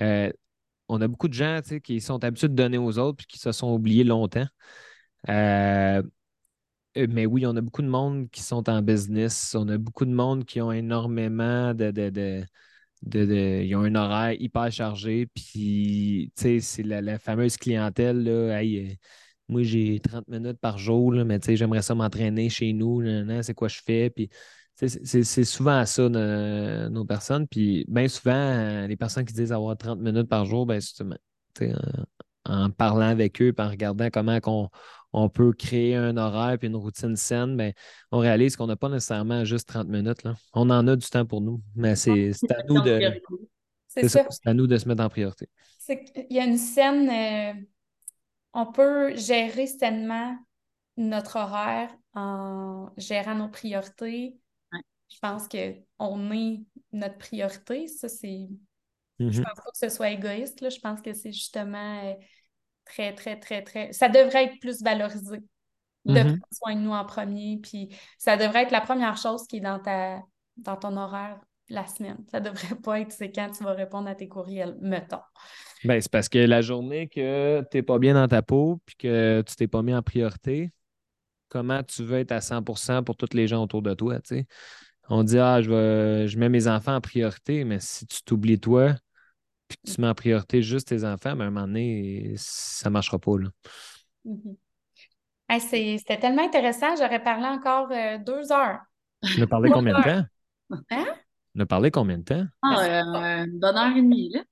Euh, on a beaucoup de gens qui sont habitués de donner aux autres et qui se sont oubliés longtemps. Euh, mais oui, on a beaucoup de monde qui sont en business. On a beaucoup de monde qui ont énormément de, ils ont un horaire hyper chargé. Puis, c'est la, fameuse clientèle, là, euh, moi, j'ai 30 minutes par jour, là, mais j'aimerais ça m'entraîner chez nous, c'est quoi je fais. Puis, c'est souvent ça, nos, personnes. Puis, bien souvent, les personnes qui disent avoir 30 minutes par jour, ben, en, en, parlant avec eux, en regardant comment on, on peut créer un horaire et une routine saine, mais on réalise qu'on n'a pas nécessairement juste 30 minutes. Là. On en a du temps pour nous, mais c'est à nous de. C'est à nous de se mettre en priorité. Il y a une scène, euh, on peut gérer sainement notre horaire en gérant nos priorités. Je pense qu'on est notre priorité. Ça, c'est. Je mm-hmm. pense pas que ce soit égoïste. Là. Je pense que c'est justement euh, très, très, très, très. Ça devrait être plus valorisé de mm-hmm. prendre soin de nous en premier. Puis ça devrait être la première chose qui est dans, ta, dans ton horaire la semaine. Ça devrait pas être c'est quand tu vas répondre à tes courriels, mettons. Ben, c'est parce que la journée que tu n'es pas bien dans ta peau puis que tu t'es pas mis en priorité, comment tu veux être à 100% pour tous les gens autour de toi, On dit, ah, je, vais, je mets mes enfants en priorité, mais si tu t'oublies toi, puis tu mets en priorité juste tes enfants, mais à un moment donné, ça ne marchera pas. Là. Mm-hmm. C'était tellement intéressant, j'aurais parlé encore euh, deux heures. Tu as parlé combien de temps? Hein? On a parlé combien de temps? Ah, euh, une bonne heure et demie, là.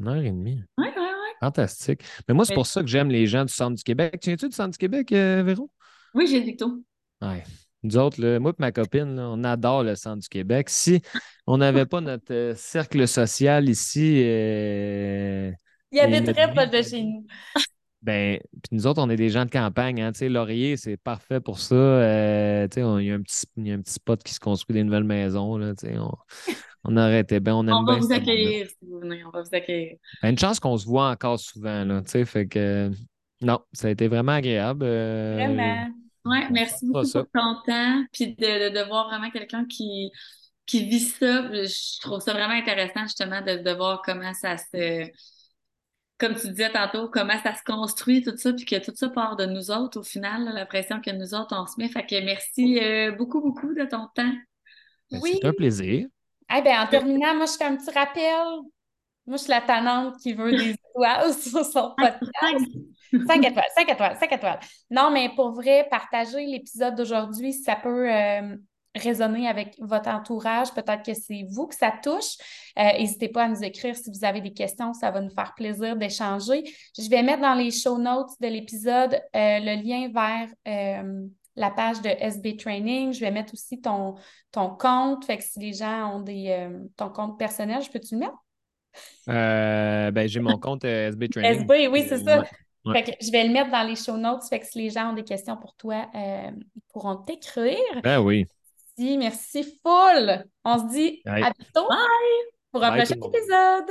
Une heure et demie. Oui, oui, oui. Fantastique. Mais moi, c'est pour ça que j'aime les gens du Centre du Québec. Tu viens-tu du Centre du Québec, euh, Véro? Oui, j'ai dit tout. Ouais. Nous autres, moi et ma copine, on adore le centre du Québec. Si on n'avait pas notre euh, cercle social ici. Euh, il y avait très pas de chez nous. Ben, puis nous autres, on est des gens de campagne. Hein, Laurier, c'est parfait pour ça. Euh, il, y a un petit, y a un petit spot qui se construit des nouvelles maisons. Là, on, on arrêtait bien. On, on va vous accueillir si vous venez. On va vous accueillir. Ben, une chance qu'on se voit encore souvent. Là, fait que, non, ça a été vraiment agréable. Vraiment. Oui, merci beaucoup pour ton temps, puis de, de, voir vraiment quelqu'un qui, qui vit ça. Je trouve ça vraiment intéressant, justement, de, de voir comment ça se. Comme tu disais tantôt, comment ça se construit, tout ça, puis que tout ça part de nous autres, au final, la pression que nous autres, on se met. Fait que merci euh, beaucoup, beaucoup de ton temps. Ben, oui. C'est un plaisir. Eh bien, en terminant, moi, je fais un petit rappel. Moi, je suis la tannante qui veut des étoiles sur son podcast. 5 étoiles, 5 étoiles, 5 étoiles. Non, mais pour vrai, partager l'épisode d'aujourd'hui, ça peut euh, résonner avec votre entourage. Peut-être que c'est vous que ça touche. Euh, n'hésitez pas à nous écrire si vous avez des questions. Ça va nous faire plaisir d'échanger. Je vais mettre dans les show notes de l'épisode euh, le lien vers la page de SB Training. Je vais mettre aussi ton, ton compte. Fait que si les gens ont des, ton compte personnel, je peux-tu le mettre? Ben, j'ai mon compte SB Training. SB, oui, c'est ça je vais le mettre dans les show notes. Fait que si les gens ont des questions pour toi, euh, ils pourront t'écrire. Ben oui. Merci, merci full. On se dit à bientôt pour un prochain épisode.